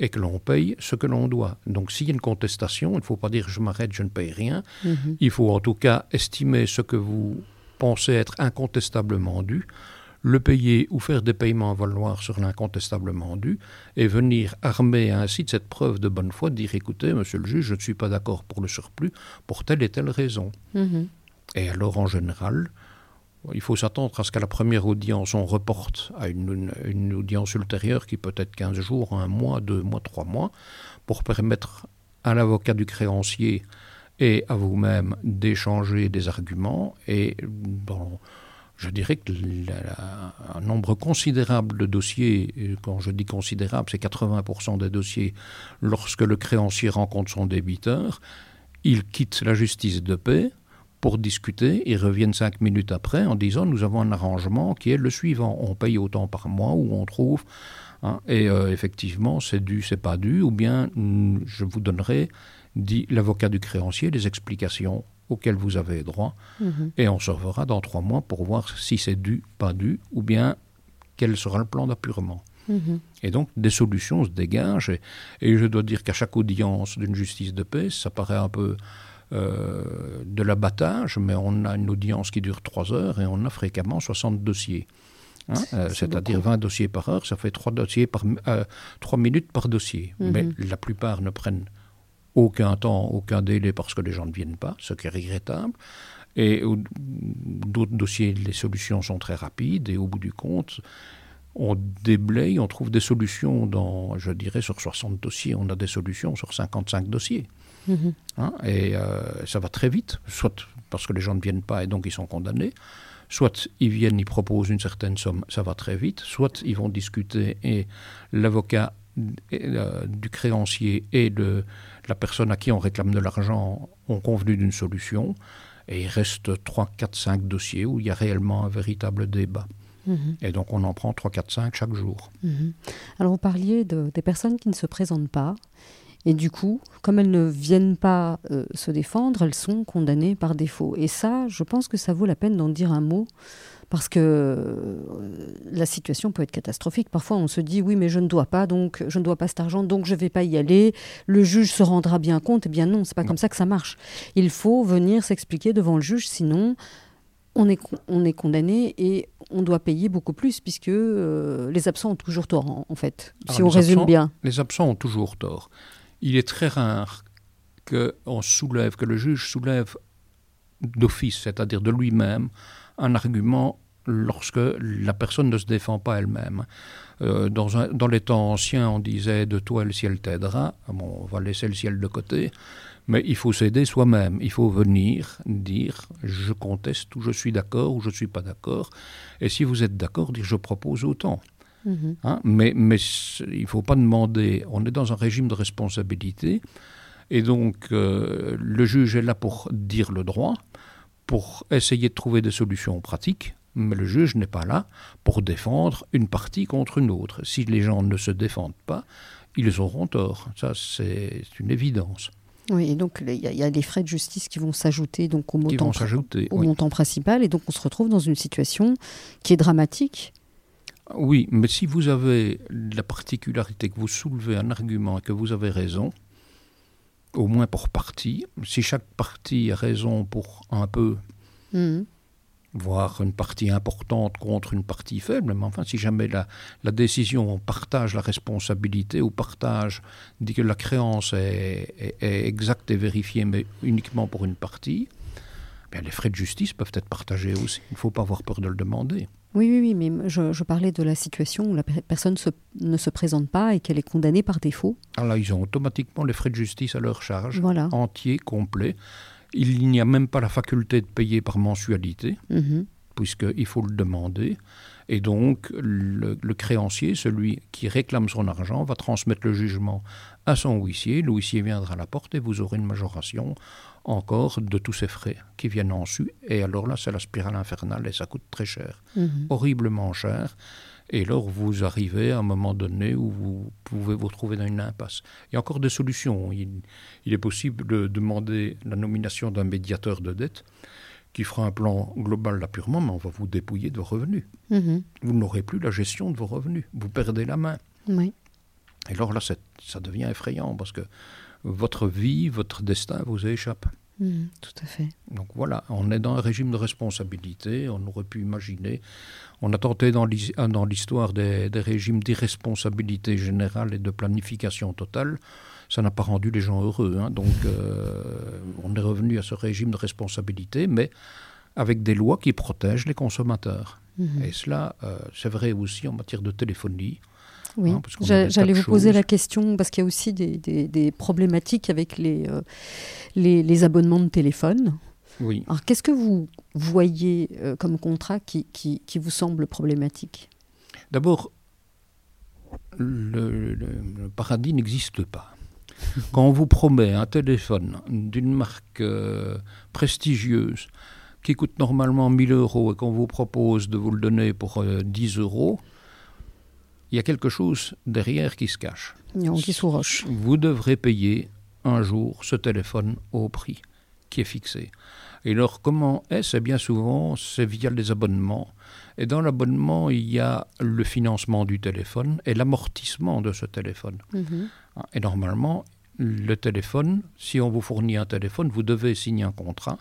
Speaker 2: et que l'on paye ce que l'on doit. Donc s'il y a une contestation, il ne faut pas dire je m'arrête, je ne paye rien. Mhm. Il faut en tout cas estimer ce que vous pensez être incontestablement dû, le payer ou faire des paiements à valoir sur l'incontestablement dû, et venir armer ainsi de cette preuve de bonne foi, dire écoutez, monsieur le juge, je ne suis pas d'accord pour le surplus pour telle et telle raison. Mhm. Et alors, en général, il faut s'attendre à ce qu'à la première audience, on reporte à une, une, audience ultérieure qui peut être 15 jours, un mois, deux mois, trois mois, pour permettre à l'avocat du créancier et à vous-même d'échanger des arguments. Et je dirais que un nombre considérable de dossiers, quand je dis considérable, c'est 80% des dossiers, lorsque le créancier rencontre son débiteur, il quitte la justice de paix pour discuter et reviennent cinq minutes après en disant nous avons un arrangement qui est le suivant on paye autant par mois ou on trouve hein, et euh, effectivement c'est dû c'est pas dû ou bien je vous donnerai dit l'avocat du créancier, les explications auxquelles vous avez droit, mhm. et on se reverra dans trois mois pour voir si c'est dû, pas dû, ou bien quel sera le plan d'appurement. Mhm. Et donc des solutions se dégagent, et, je dois dire qu'à chaque audience d'une justice de paix, ça paraît un peu euh, de l'abattage, mais on a une audience qui dure trois heures et on a fréquemment 60 dossiers. Hein, euh, c'est-à-dire 20 dossiers par heure, ça fait 3, dossiers par, euh, 3 minutes par dossier. Mhm. Mais la plupart ne prennent aucun temps, aucun délai parce que les gens ne viennent pas, ce qui est regrettable. Et d'autres dossiers, les solutions sont très rapides et au bout du compte, on déblaye, on trouve des solutions dans, je dirais, sur 60 dossiers, on a des solutions sur 55 dossiers. Mhm. Hein, et euh, ça va très vite, soit parce que les gens ne viennent pas et donc ils sont condamnés, soit ils viennent, ils proposent une certaine somme, ça va très vite, soit ils vont discuter et l'avocat euh, du créancier et de la personne à qui on réclame de l'argent ont convenu d'une solution, et il reste 3, 4, 5 dossiers où il y a réellement un véritable débat. Mhm. Et donc on en prend 3, 4, 5 chaque jour.
Speaker 1: Mhm. Alors vous parliez de, des personnes qui ne se présentent pas. Et du coup, comme elles ne viennent pas euh, se défendre, elles sont condamnées par défaut. Et ça, je pense que ça vaut la peine d'en dire un mot parce que euh, la situation peut être catastrophique. Parfois, on se dit oui, mais je ne dois pas, donc je ne dois pas cet argent, donc je ne vais pas y aller. Le juge se rendra bien compte. Eh bien non, c'est pas comme ça que ça marche. Il faut venir s'expliquer devant le juge, sinon on est, on est condamné et on doit payer beaucoup plus puisque euh, les absents ont toujours tort, en, fait, si on résume bien.
Speaker 2: Les absents ont toujours tort. Il est très rare que on soulève, que le juge soulève d'office, c'est-à-dire de lui-même, un argument lorsque la personne ne se défend pas elle-même. Euh, dans, dans, les temps anciens, on disait de toi le ciel t'aidera. Bon, on va laisser le ciel de côté. Mais il faut s'aider soi-même. Il faut venir dire je conteste ou je suis d'accord ou je ne suis pas d'accord. Et si vous êtes d'accord, dire je propose autant. Mhm. Hein, mais, mais il ne faut pas demander. On est dans un régime de responsabilité. Et donc, euh, le juge est là pour dire le droit pour essayer de trouver des solutions pratiques, mais le juge n'est pas là pour défendre une partie contre une autre. Si les gens ne se défendent pas, ils auront tort. Ça, c'est une évidence.
Speaker 1: Oui, et donc il y, a les frais de justice qui vont s'ajouter donc au montant, au montant principal, et donc on se retrouve dans une situation qui est dramatique.
Speaker 2: Oui, mais si vous avez la particularité que vous soulevez un argument et que vous avez raison, au moins pour partie. Si chaque partie a raison pour un peu, mhm. voire une partie importante contre une partie faible, mais enfin, si jamais la, la décision, on partage la responsabilité, ou partage, dit que la créance est, est, exacte et vérifiée, mais uniquement pour une partie, bien, les frais de justice peuvent être partagés aussi. Il ne faut pas avoir peur de le demander.
Speaker 1: Oui, oui, oui, mais je, parlais de la situation où la personne ne se présente pas et qu'elle est condamnée par défaut.
Speaker 2: Alors là, ils ont automatiquement les frais de justice à leur charge, voilà. entiers, complets. Il n'y a même pas la faculté de payer par mensualité, mhm. puisqu'il faut le demander. Et donc, le, créancier, celui qui réclame son argent, va transmettre le jugement à son huissier. Le huissier viendra à la porte et vous aurez une majoration encore de tous ces frais qui viennent en su. Et alors là, c'est la spirale infernale et ça coûte très cher, mhm. horriblement cher. Et alors, vous arrivez à un moment donné où vous pouvez vous retrouver dans une impasse. Il y a encore des solutions. Il, est possible de demander la nomination d'un médiateur de dette qui fera un plan global purement, mais on va vous dépouiller de vos revenus. Mhm. Vous n'aurez plus la gestion de vos revenus. Vous perdez la main.
Speaker 1: Oui.
Speaker 2: Et alors là, ça devient effrayant parce que votre vie, votre destin vous échappe.
Speaker 1: Mmh, tout à fait.
Speaker 2: Donc voilà, on est dans un régime de responsabilité, on aurait pu imaginer, on a tenté dans l'histoire des, régimes d'irresponsabilité générale et de planification totale, ça n'a pas rendu les gens heureux. Hein. donc euh, on est revenu à ce régime de responsabilité, mais avec des lois qui protègent les consommateurs. Mmh. Et cela, euh, c'est vrai aussi en matière de téléphonie.
Speaker 1: Oui, hein, j'allais vous poser la question parce qu'il y a aussi des, problématiques avec euh, les, les, abonnements de téléphone.
Speaker 2: Oui.
Speaker 1: Alors qu'est-ce que vous voyez euh, comme contrat qui, qui, qui, vous semble problématique?
Speaker 2: D'abord, le, paradis n'existe pas. Quand on vous promet un téléphone d'une marque euh, prestigieuse qui coûte normalement 1000 euros et qu'on vous propose de vous le donner pour 10 euros, il y a quelque chose derrière qui se cache.
Speaker 1: Qui roche.
Speaker 2: Vous devrez payer un jour ce téléphone au prix qui est fixé. Et alors, comment est-ce? Eh Bien souvent, c'est via les abonnements. Et dans l'abonnement, il y a le financement du téléphone et l'amortissement de ce téléphone. Mhm. Et normalement, le téléphone, si on vous fournit un téléphone, vous devez signer un contrat.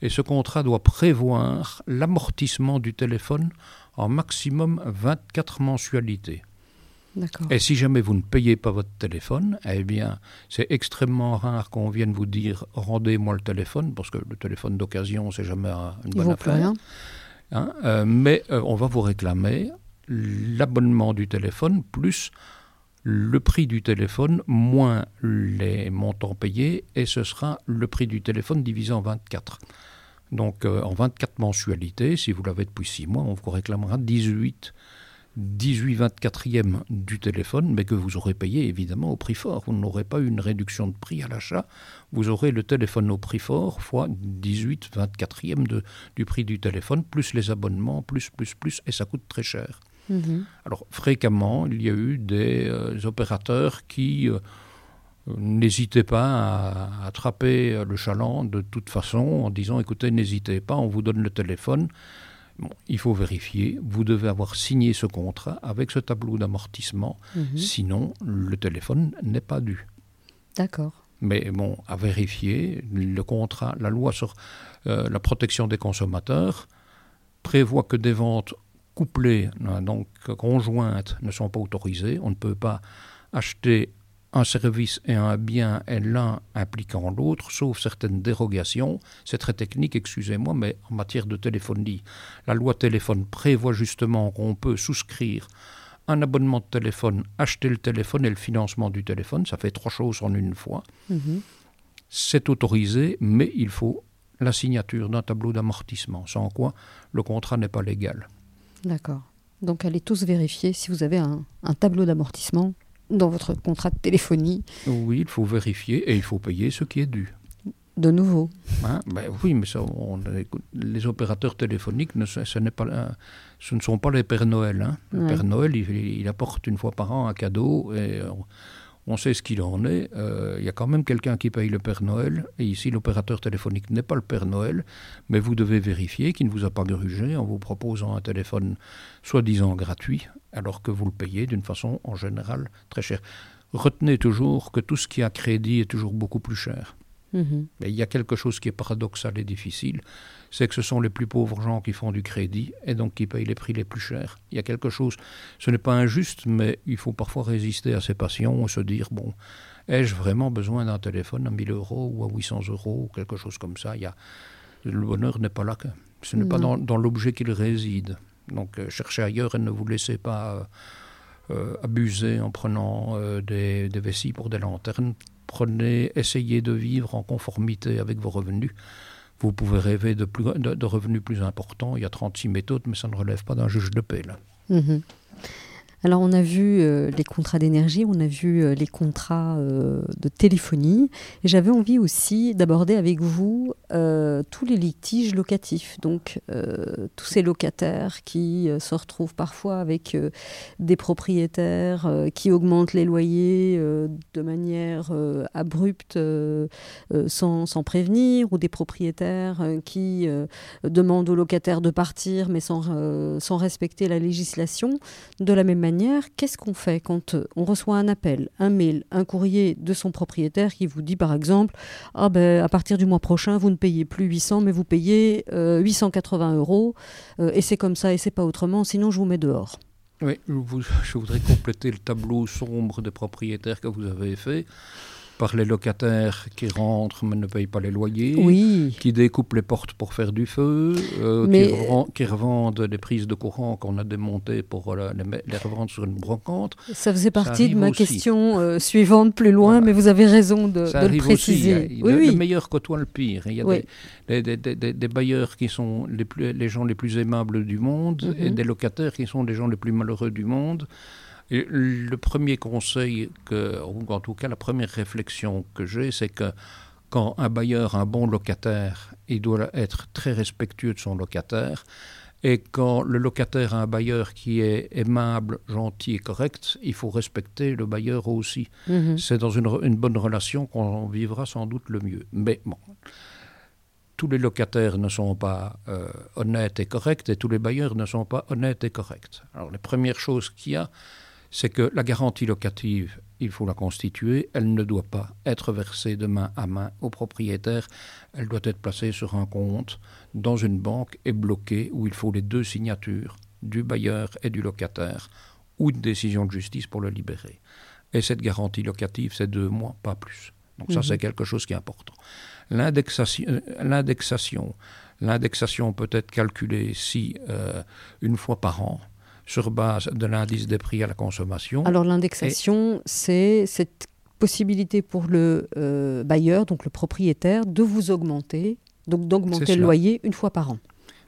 Speaker 2: Et ce contrat doit prévoir l'amortissement du téléphone en maximum 24 mensualités. Et si jamais vous ne payez pas votre téléphone, eh bien, c'est extrêmement rare qu'on vienne vous dire rendez-moi le téléphone, parce que le téléphone d'occasion, c'est jamais une bonne affaire. Hein, euh, mais euh, on va vous réclamer l'abonnement du téléphone plus le prix du téléphone moins les montants payés, et ce sera le prix du téléphone divisé en 24. Donc euh, en 24 mensualités, si vous l'avez depuis 6 mois, on vous réclamera 18, 18-24e du téléphone, mais que vous aurez payé évidemment au prix fort. Vous n'aurez pas eu une réduction de prix à l'achat, vous aurez le téléphone au prix fort fois 18-24e du prix du téléphone, plus les abonnements, plus, plus, plus, et ça coûte très cher. Mhm. Alors fréquemment, il y a eu des euh, opérateurs qui euh, n'hésitaient pas à attraper le chaland de toute façon en disant écoutez, n'hésitez pas, on vous donne le téléphone. Bon, il faut vérifier, vous devez avoir signé ce contrat avec ce tableau d'amortissement, mhm. sinon le téléphone n'est pas dû.
Speaker 1: D'accord.
Speaker 2: Mais bon, à vérifier, le contrat, la loi sur euh, la protection des consommateurs prévoit que des ventes couplées, hein, donc conjointes, ne sont pas autorisées. On ne peut pas acheter un service et un bien et l'un impliquant l'autre, sauf certaines dérogations. C'est très technique, excusez-moi, mais en matière de téléphonie, la loi téléphone prévoit justement qu'on peut souscrire un abonnement de téléphone, acheter le téléphone et le financement du téléphone. Ça fait trois choses en une fois. Mhm. C'est autorisé, mais il faut la signature d'un tableau d'amortissement, sans quoi le contrat n'est pas légal.
Speaker 1: D'accord. Donc allez tous vérifier si vous avez un tableau d'amortissement dans votre contrat de téléphonie.
Speaker 2: Oui, il faut vérifier et il faut payer ce qui est dû.
Speaker 1: De nouveau.
Speaker 2: Hein ben oui, mais ça, les opérateurs téléphoniques, ne, ce, pas, ce, ne sont pas les Pères Noël. Hein. Le Père Noël, il, il, apporte une fois par an un cadeau et on sait ce qu'il en est. Euh, il y a quand même quelqu'un qui paye le Père Noël. Et ici, l'opérateur téléphonique n'est pas le Père Noël, mais vous devez vérifier qu'il ne vous a pas grugé en vous proposant un téléphone soi-disant gratuit, alors que vous le payez d'une façon en général très chère. Retenez toujours que tout ce qui a crédit est toujours beaucoup plus cher. Mhm. Mais il y a quelque chose qui est paradoxal et difficile, c'est que ce sont les plus pauvres gens qui font du crédit et donc qui payent les prix les plus chers. Il y a quelque chose, ce n'est pas injuste, mais il faut parfois résister à ses passions et se dire, bon, ai-je vraiment besoin d'un téléphone à 1000 euros ou à 800 euros ou quelque chose comme ça? Il y a, Le bonheur n'est pas là, ce n'est pas dans, l'objet qu'il réside. Donc euh, cherchez ailleurs et ne vous laissez pas euh, euh, abuser en prenant des, des vessies pour des lanternes prenez, essayez de vivre en conformité avec vos revenus. Vous pouvez rêver de, revenus plus importants. Il y a 36 méthodes, mais ça ne relève pas d'un juge de paix. Là.
Speaker 1: Mhm. Alors on a vu euh, les contrats d'énergie, on a vu euh, les contrats euh, de téléphonie, et j'avais envie aussi d'aborder avec vous tous les litiges locatifs, donc tous ces locataires qui se retrouvent parfois avec des propriétaires qui augmentent les loyers de manière abrupte sans, prévenir, ou des propriétaires qui demandent aux locataires de partir mais sans, sans respecter la législation. De la même manière, qu'est-ce qu'on fait quand euh, on reçoit un appel, un mail, un courrier de son propriétaire qui vous dit par exemple ah ben, à partir du mois prochain, vous ne payez plus 800, mais vous payez 880 euh, euros, euh, et c'est comme ça et c'est pas autrement, sinon je vous mets dehors.
Speaker 2: Oui, je voudrais compléter le tableau sombre des propriétaires que vous avez fait par les locataires qui rentrent mais ne payent pas les loyers, qui découpent les portes pour faire du feu, euh, qui, revendent des prises de courant qu'on a démontées pour les, revendre sur une brocante.
Speaker 1: Ça faisait partie de ma question euh, suivante plus loin, mais vous avez raison de, le préciser.
Speaker 2: oui, le, oui. le, meilleur côtoie le pire. Il y a des, bailleurs qui sont les, plus, les gens les plus aimables du monde et mhm. des locataires qui sont les gens les plus malheureux du monde le premier conseil, que, ou en tout cas la première réflexion que j'ai, c'est que quand un bailleur, un bon locataire, il doit être très respectueux de son locataire. Et quand le locataire a un bailleur qui est aimable, gentil et correct, il faut respecter le bailleur aussi. Mhm. C'est dans une, bonne relation qu'on vivra sans doute le mieux. Mais bon, tous les locataires ne sont pas euh, honnêtes et corrects et tous les bailleurs ne sont pas honnêtes et corrects. Alors les premières choses qu'il y a, c'est que la garantie locative, il faut la constituer, elle ne doit pas être versée de main à main au propriétaire, elle doit être placée sur un compte dans une banque et bloquée où il faut les deux signatures du bailleur et du locataire ou une décision de justice pour le libérer. Et cette garantie locative, c'est deux mois, pas plus. Donc ça, mhm. c'est quelque chose qui est important. L'indexation, l'indexation peut être calculée si euh, une fois par an, sur base de l'indice des prix à la consommation.
Speaker 1: Alors l'indexation, c'est cette possibilité pour le euh, bailleur, donc le propriétaire, de vous augmenter, donc d'augmenter le loyer une fois par an.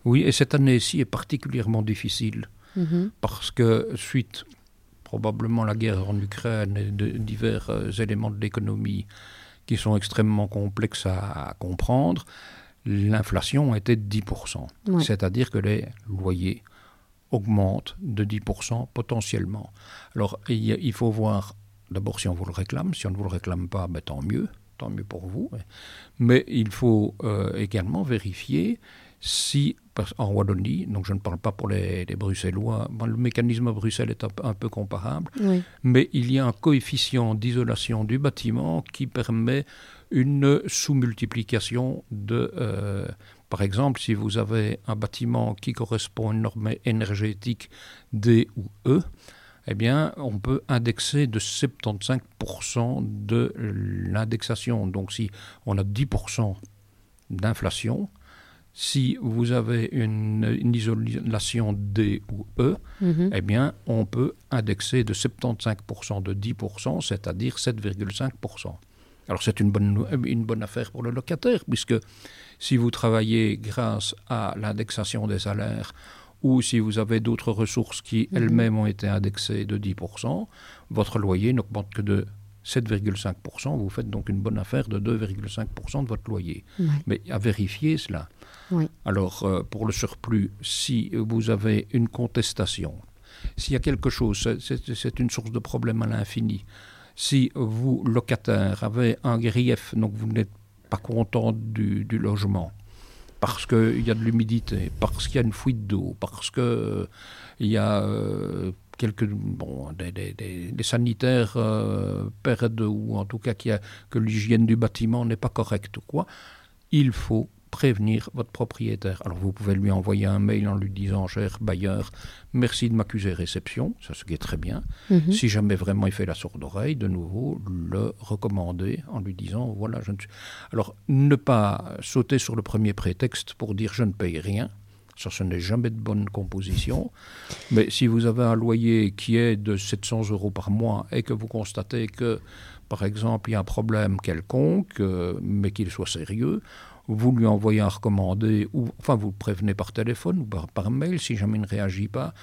Speaker 2: Oui, et cette année-ci est particulièrement difficile
Speaker 1: Mhm.
Speaker 2: Parce que suite probablement la guerre en Ukraine et de divers euh, éléments de l'économie qui sont extrêmement complexes à, à comprendre, l'inflation était de 10%.
Speaker 1: Ouais.
Speaker 2: C'est-à-dire que les loyers augmentent de 10% potentiellement. Alors il, faut voir d'abord si on vous le réclame. Si on ne vous le réclame pas, ben, tant mieux, tant mieux pour vous. Mais il faut euh, également vérifier si, en Wallonie, donc je ne parle pas pour les, les Bruxellois, bon, le mécanisme à Bruxelles est un, peu- un peu comparable,
Speaker 1: Oui.
Speaker 2: mais il y a un coefficient d'isolation du bâtiment qui permet une sous-multiplication de... euh, par exemple, si vous avez un bâtiment qui correspond à une norme énergétique D ou E, eh bien, on peut indexer de 75% de l'indexation. Donc, si on a 10% d'inflation, si vous avez une, une isolation D ou E,
Speaker 1: Mhm.
Speaker 2: eh bien, on peut indexer de 75% de 10%, c'est-à-dire 7,5%. Alors, c'est une bonne, une bonne affaire pour le locataire, puisque si vous travaillez grâce à l'indexation des salaires ou si vous avez d'autres ressources qui
Speaker 1: Mhm.
Speaker 2: elles-mêmes ont été indexées de 10%, votre loyer n'augmente que de 7,5%. Vous faites donc une bonne affaire de 2,5% de votre loyer.
Speaker 1: Ouais.
Speaker 2: Mais à vérifier cela. Alors, euh, pour le surplus, si vous avez une contestation, s'il y a quelque chose, c'est une source de problème à l'infini. Si vous, locataire, avez un grief, donc vous n'êtes pas content du, logement, parce qu'il y a de l'humidité, parce qu'il y a une fuite d'eau, parce qu'il y a euh, quelques bon, des, des- sanitaires euh, perdent ou en tout cas qu'il y a, que l'hygiène du bâtiment n'est pas correcte quoi, il faut prévenir votre propriétaire. Alors vous pouvez lui envoyer un mail en lui disant cher bailleur, merci de m'accuser réception, ça ce qui est très bien.
Speaker 1: Mhm.
Speaker 2: Si jamais vraiment il fait la sourde oreille, de nouveau le recommander en lui disant voilà je ne suis... Alors ne pas sauter sur le premier prétexte pour dire je ne paye rien. Ça, ce n'est jamais de bonne composition. (laughs) Mais si vous avez un loyer qui est de 700 euros par mois et que vous constatez que, par exemple, il y a un problème quelconque, euh, mais qu'il soit sérieux, vous lui envoyez un recommandé, ou enfin vous le prévenez par téléphone ou par, par mail si jamais il ne réagit pas.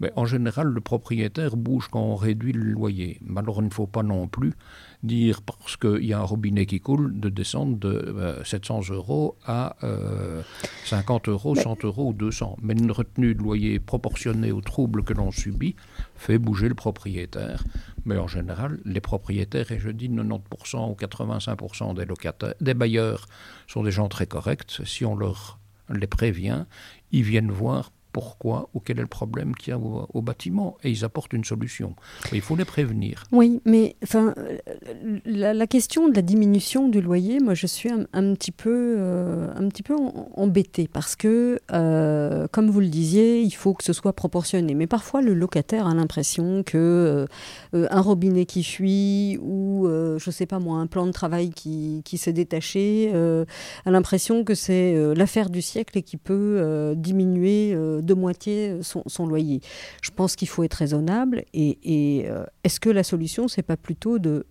Speaker 2: Mais en général, le propriétaire bouge quand on réduit le loyer. Mais alors, il ne faut pas non plus dire, parce qu'il y a un robinet qui coule, de descendre de euh, 700 euros à euh, 50 euros, 100 euros ou 200. Mais une retenue de loyer proportionnée au trouble que l'on subit fait bouger le propriétaire. Mais en général, les propriétaires, et je dis 90% ou 85% des locataires, des bailleurs sont des gens très corrects. Si on leur les prévient, ils viennent voir pourquoi ou quel est le problème qu'il y a au, bâtiment et ils apportent une solution. Il faut les prévenir.
Speaker 1: Oui, mais enfin, euh, la, question de la diminution du loyer, moi, je suis un, petit peu, euh, un petit peu en- embêtée parce que, euh, comme vous le disiez, il faut que ce soit proportionné. Mais parfois, le locataire a l'impression que euh, euh, un robinet qui fuit ou, euh, je sais pas moi, un plan de travail qui, qui s'est détaché euh, a l'impression que c'est euh, l'affaire du siècle et qui peut euh, diminuer euh, de moitié son, son loyer. Je pense qu'il faut être raisonnable et, euh, est-ce que la solution, c'est pas plutôt de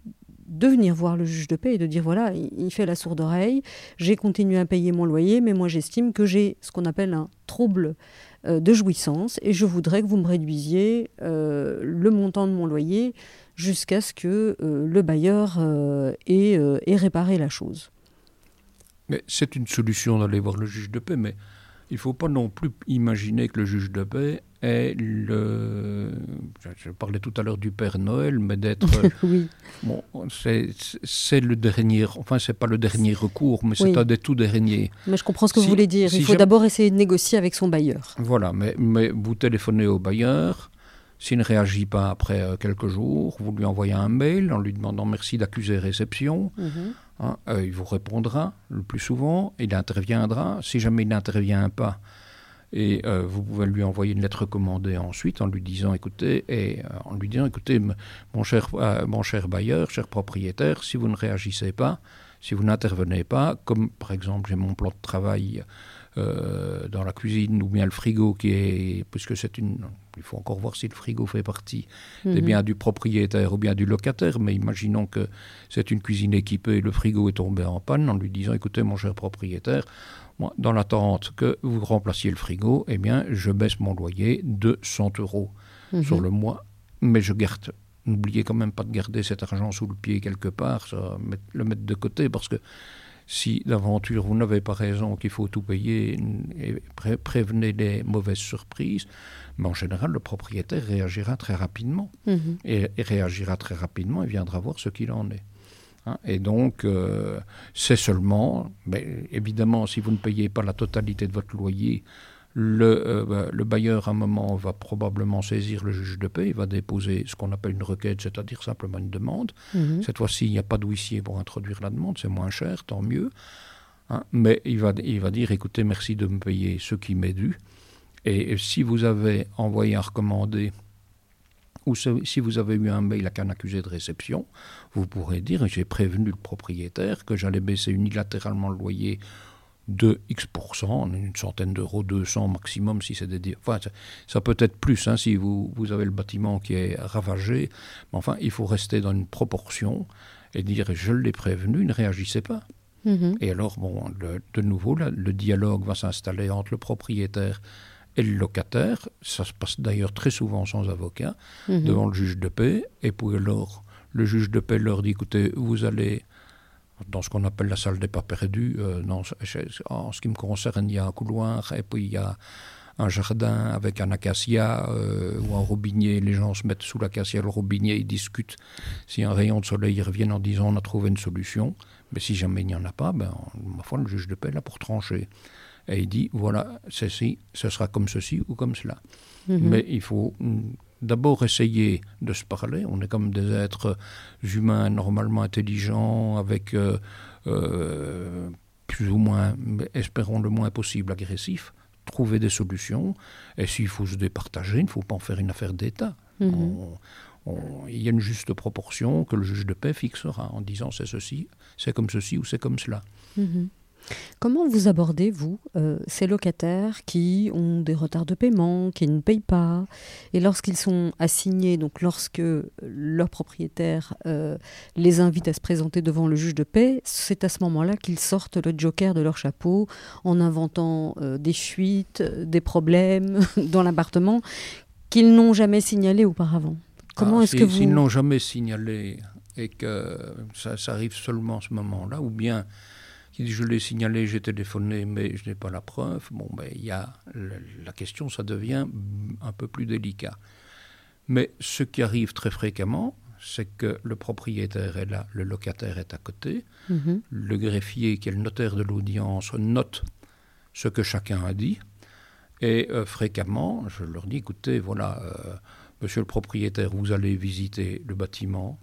Speaker 1: venir voir le juge de paix et de dire voilà, il, fait la sourde oreille, j'ai continué à payer mon loyer, mais moi j'estime que j'ai ce qu'on appelle un trouble euh, de jouissance et je voudrais que vous me réduisiez euh, le montant de mon loyer jusqu'à ce que euh, le bailleur euh, ait, euh, ait réparé la chose.
Speaker 2: Mais c'est une solution d'aller voir le juge de paix, mais il ne faut pas non plus imaginer que le juge de paix est le... Je, parlais tout à l'heure du Père Noël, mais d'être... (laughs)
Speaker 1: oui.
Speaker 2: bon, c'est le dernier... Enfin, c'est pas le dernier recours, mais c'est un des tout derniers.
Speaker 1: Mais je comprends ce que
Speaker 2: Si-
Speaker 1: vous voulez dire.
Speaker 2: si
Speaker 1: Il faut d'abord essayer de négocier avec son bailleur.
Speaker 2: Voilà, mais, mais vous téléphonez au bailleur, s'il ne réagit pas après euh, quelques jours, vous lui envoyez un mail en lui demandant merci d'accuser réception. Hein, euh, il vous répondra le plus souvent, il interviendra. Si jamais il n'intervient pas, et euh, vous pouvez lui envoyer une lettre recommandée ensuite en lui disant écoutez, et euh, en lui disant écoutez, mon cher, mon cher bailleur, cher propriétaire, si vous ne réagissez pas, si vous n'intervenez pas, comme par exemple j'ai mon plan de travail dans la cuisine ou bien le frigo qui est, puisque c'est une, il faut encore voir si le frigo fait partie des
Speaker 1: Mhm.
Speaker 2: biens du propriétaire ou bien du locataire, mais imaginons que c'est une cuisine équipée, le frigo est tombé en panne en lui disant écoutez mon cher propriétaire, moi, dans l'attente que vous remplaciez le frigo, eh bien je baisse mon loyer de 100 euros
Speaker 1: Mhm.
Speaker 2: sur le mois, mais je garde. N'oubliez quand même pas de garder cet argent sous le pied quelque part, ça, le mettre de côté, parce que si d'aventure vous n'avez pas raison qu'il faut tout payer et pré- prévenez les mauvaises surprises, mais en général le propriétaire réagira très rapidement
Speaker 1: Mhm.
Speaker 2: et, et réagira très rapidement et viendra voir ce qu'il en est. Hein, et donc, euh, c'est seulement, mais évidemment, si vous ne payez pas la totalité de votre loyer, le, euh, bah, le bailleur, à un moment, va probablement saisir le juge de paix, il va déposer ce qu'on appelle une requête, c'est-à-dire simplement une demande.
Speaker 1: Mhm.
Speaker 2: Cette fois-ci, il n'y a pas d'huissier pour introduire la demande, c'est moins cher, tant mieux. Hein, mais il va, il va dire, écoutez, merci de me payer ce qui m'est dû. Et si vous avez envoyé un recommandé ou si vous avez eu un mail avec un accusé de réception, vous pourrez dire, j'ai prévenu le propriétaire que j'allais baisser unilatéralement le loyer de X%, une centaine d'euros, 200 maximum si c'est des... Enfin, ça, ça peut être plus hein, si vous, vous avez le bâtiment qui est ravagé. Mais enfin, il faut rester dans une proportion et dire, je l'ai prévenu, ne réagissez pas.
Speaker 1: Mhm.
Speaker 2: Et alors, bon, le- de nouveau, là, le dialogue va s'installer entre le propriétaire et le locataire. Ça se passe d'ailleurs très souvent sans avocat,
Speaker 1: Mhm.
Speaker 2: devant le juge de paix. Et puis alors, le juge de paix leur dit, écoutez, vous allez dans ce qu'on appelle la salle des pas perdus. euh, dans en ce qui me concerne, il y a un couloir et puis il y a un jardin avec un acacia euh, ou un robinet. Les gens se mettent sous l'acacia, le robinet, ils discutent. Si un rayon de soleil, ils reviennent en disant on a trouvé une solution. Mais si jamais il n'y en a pas, ben, ma foi, le juge de paix est là pour trancher. Et il dit voilà, ceci, ce sera comme ceci ou comme cela.
Speaker 1: Mhm.
Speaker 2: Mais il faut mm, d'abord essayer de se parler. On est comme des êtres humains normalement intelligents, avec euh, euh, plus ou moins, espérons le moins possible, agressifs. Trouver des solutions. Et s'il faut se départager, il ne faut pas en faire une affaire d'État.
Speaker 1: Mhm.
Speaker 2: On- on- il y a une juste proportion que le juge de paix fixera en disant c'est ceci, c'est comme ceci ou c'est comme cela.
Speaker 1: Mhm. Comment vous abordez, vous, euh, ces locataires qui ont des retards de paiement, qui ne payent pas, et lorsqu'ils sont assignés, donc lorsque leur propriétaire euh, les invite à se présenter devant le juge de paix, c'est à ce moment-là qu'ils sortent le joker de leur chapeau en inventant euh, des fuites, des problèmes (laughs) dans l'appartement qu'ils n'ont jamais signalés auparavant. Comment
Speaker 2: Ah,
Speaker 1: est-ce
Speaker 2: si-
Speaker 1: que vous...
Speaker 2: S'ils n'ont jamais signalé et que ça, ça arrive seulement à ce moment-là, ou bien qu'il dit je l'ai signalé, j'ai téléphoné, mais je n'ai pas la preuve, bon, ben, il y a la question, ça devient un peu plus délicat. Mais ce qui arrive très fréquemment, c'est que le propriétaire est là, le locataire est à côté,
Speaker 1: Mhm.
Speaker 2: le greffier, qui est le notaire de l'audience, note ce que chacun a dit. Et euh, fréquemment, je leur dis, écoutez, voilà, euh, monsieur le propriétaire, vous allez visiter le bâtiment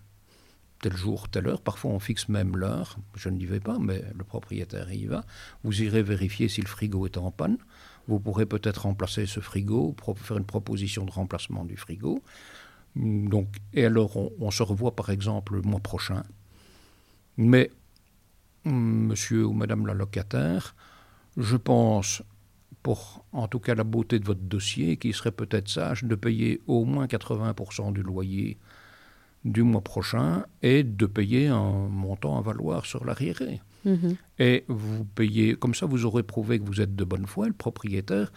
Speaker 2: tel jour, telle heure. Parfois, on fixe même l'heure. Je n'y vais pas, mais le propriétaire y va. Vous irez vérifier si le frigo est en panne. Vous pourrez peut-être remplacer ce frigo, faire une proposition de remplacement du frigo. Mm, Donc, et alors, on, on se revoit par exemple le mois prochain. Mais, mm, monsieur ou madame la locataire, je pense, pour en tout cas la beauté de votre dossier, qu'il serait peut-être sage de payer au moins 80% du loyer du mois prochain et de payer un montant à valoir sur l'arriéré.
Speaker 1: Mhm.
Speaker 2: Et vous payez, comme ça vous aurez prouvé que vous êtes de bonne foi, le propriétaire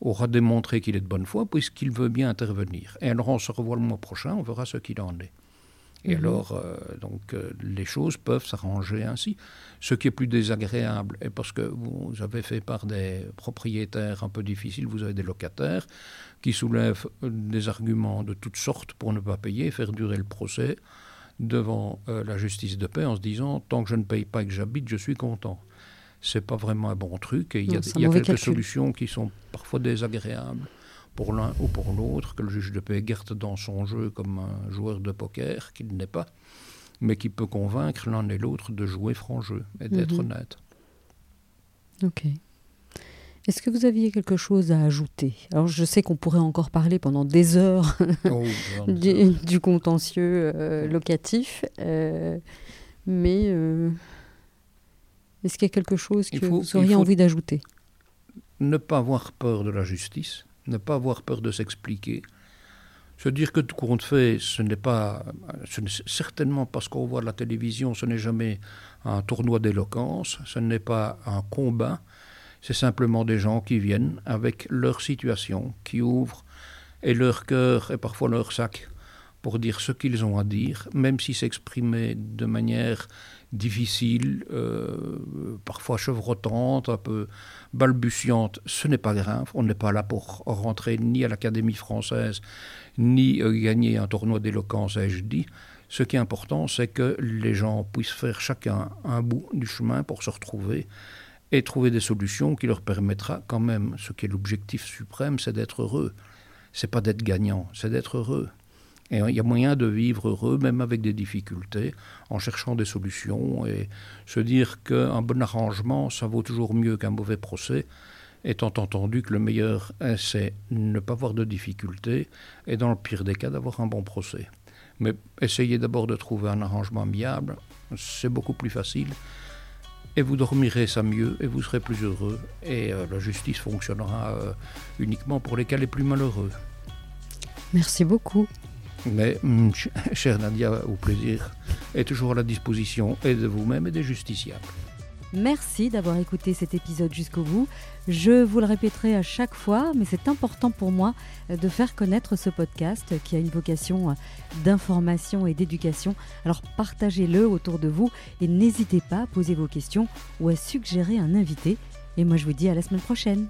Speaker 2: aura démontré qu'il est de bonne foi puisqu'il veut bien intervenir. Et alors on se revoit le mois prochain, on verra ce qu'il en est. Et
Speaker 1: Mhm.
Speaker 2: alors, euh, donc, euh, les choses peuvent s'arranger ainsi. Ce qui est plus désagréable, et parce que vous avez fait part des propriétaires un peu difficiles, vous avez des locataires qui soulèvent des arguments de toutes sortes pour ne pas payer, faire durer le procès devant euh, la justice de paix en se disant tant que je ne paye pas et que j'habite, je suis content. C'est pas vraiment un bon truc et il y a,
Speaker 1: Non,
Speaker 2: y quelques
Speaker 1: calcul.
Speaker 2: solutions qui sont parfois désagréables pour l'un ou pour l'autre, que le juge de paix garde dans son jeu comme un joueur de poker, qu'il n'est pas, mais qui peut convaincre l'un et l'autre de jouer franc jeu et d'être
Speaker 1: Mhm.
Speaker 2: honnête.
Speaker 1: Ok. Est-ce que vous aviez quelque chose à ajouter? Alors, je sais qu'on pourrait encore parler pendant des heures (laughs)
Speaker 2: Oh,
Speaker 1: du, du contentieux euh, locatif, euh, mais euh, est-ce qu'il y a quelque chose que
Speaker 2: faut-
Speaker 1: vous auriez envie d'ajouter?
Speaker 2: ne pas avoir peur de la justice, ne pas avoir peur de s'expliquer. Se dire que tout compte fait, ce n'est pas, ce n'est certainement parce qu'on voit la télévision, ce n'est jamais un tournoi d'éloquence, ce n'est pas un combat, c'est simplement des gens qui viennent avec leur situation, qui ouvrent et leur cœur et parfois leur sac pour dire ce qu'ils ont à dire, même si s'exprimer de manière difficile, euh, parfois chevrotante, un peu balbutiante, ce n'est pas grave. On n'est pas là pour rentrer ni à l'Académie française, ni euh, gagner un tournoi d'éloquence, ai-je dit. Ce qui est important, c'est que les gens puissent faire chacun un bout du chemin pour se retrouver et trouver des solutions qui leur permettra quand même, ce qui est l'objectif suprême, c'est d'être heureux. C'est pas d'être gagnant, c'est d'être heureux. Et il y a moyen de vivre heureux, même avec des difficultés, en cherchant des solutions et se dire qu'un bon arrangement, ça vaut toujours mieux qu'un mauvais procès, étant entendu que le meilleur, c'est ne pas avoir de difficultés et dans le pire des cas, d'avoir un bon procès. Mais essayez d'abord de trouver un arrangement amiable, c'est beaucoup plus facile et vous dormirez ça mieux et vous serez plus heureux et euh, la justice fonctionnera euh, uniquement pour les cas les plus malheureux.
Speaker 1: Merci beaucoup.
Speaker 2: Mais, mm, (laughs) chère Nadia, au plaisir, est toujours à la disposition et de vous-même et des justiciables.
Speaker 1: Merci d'avoir écouté cet épisode jusqu'au bout. Je vous le répéterai à chaque fois, mais c'est important pour moi de faire connaître ce podcast qui a une vocation d'information et d'éducation. Alors partagez-le autour de vous et n'hésitez pas à poser vos questions ou à suggérer un invité. Et moi je vous dis à la semaine prochaine.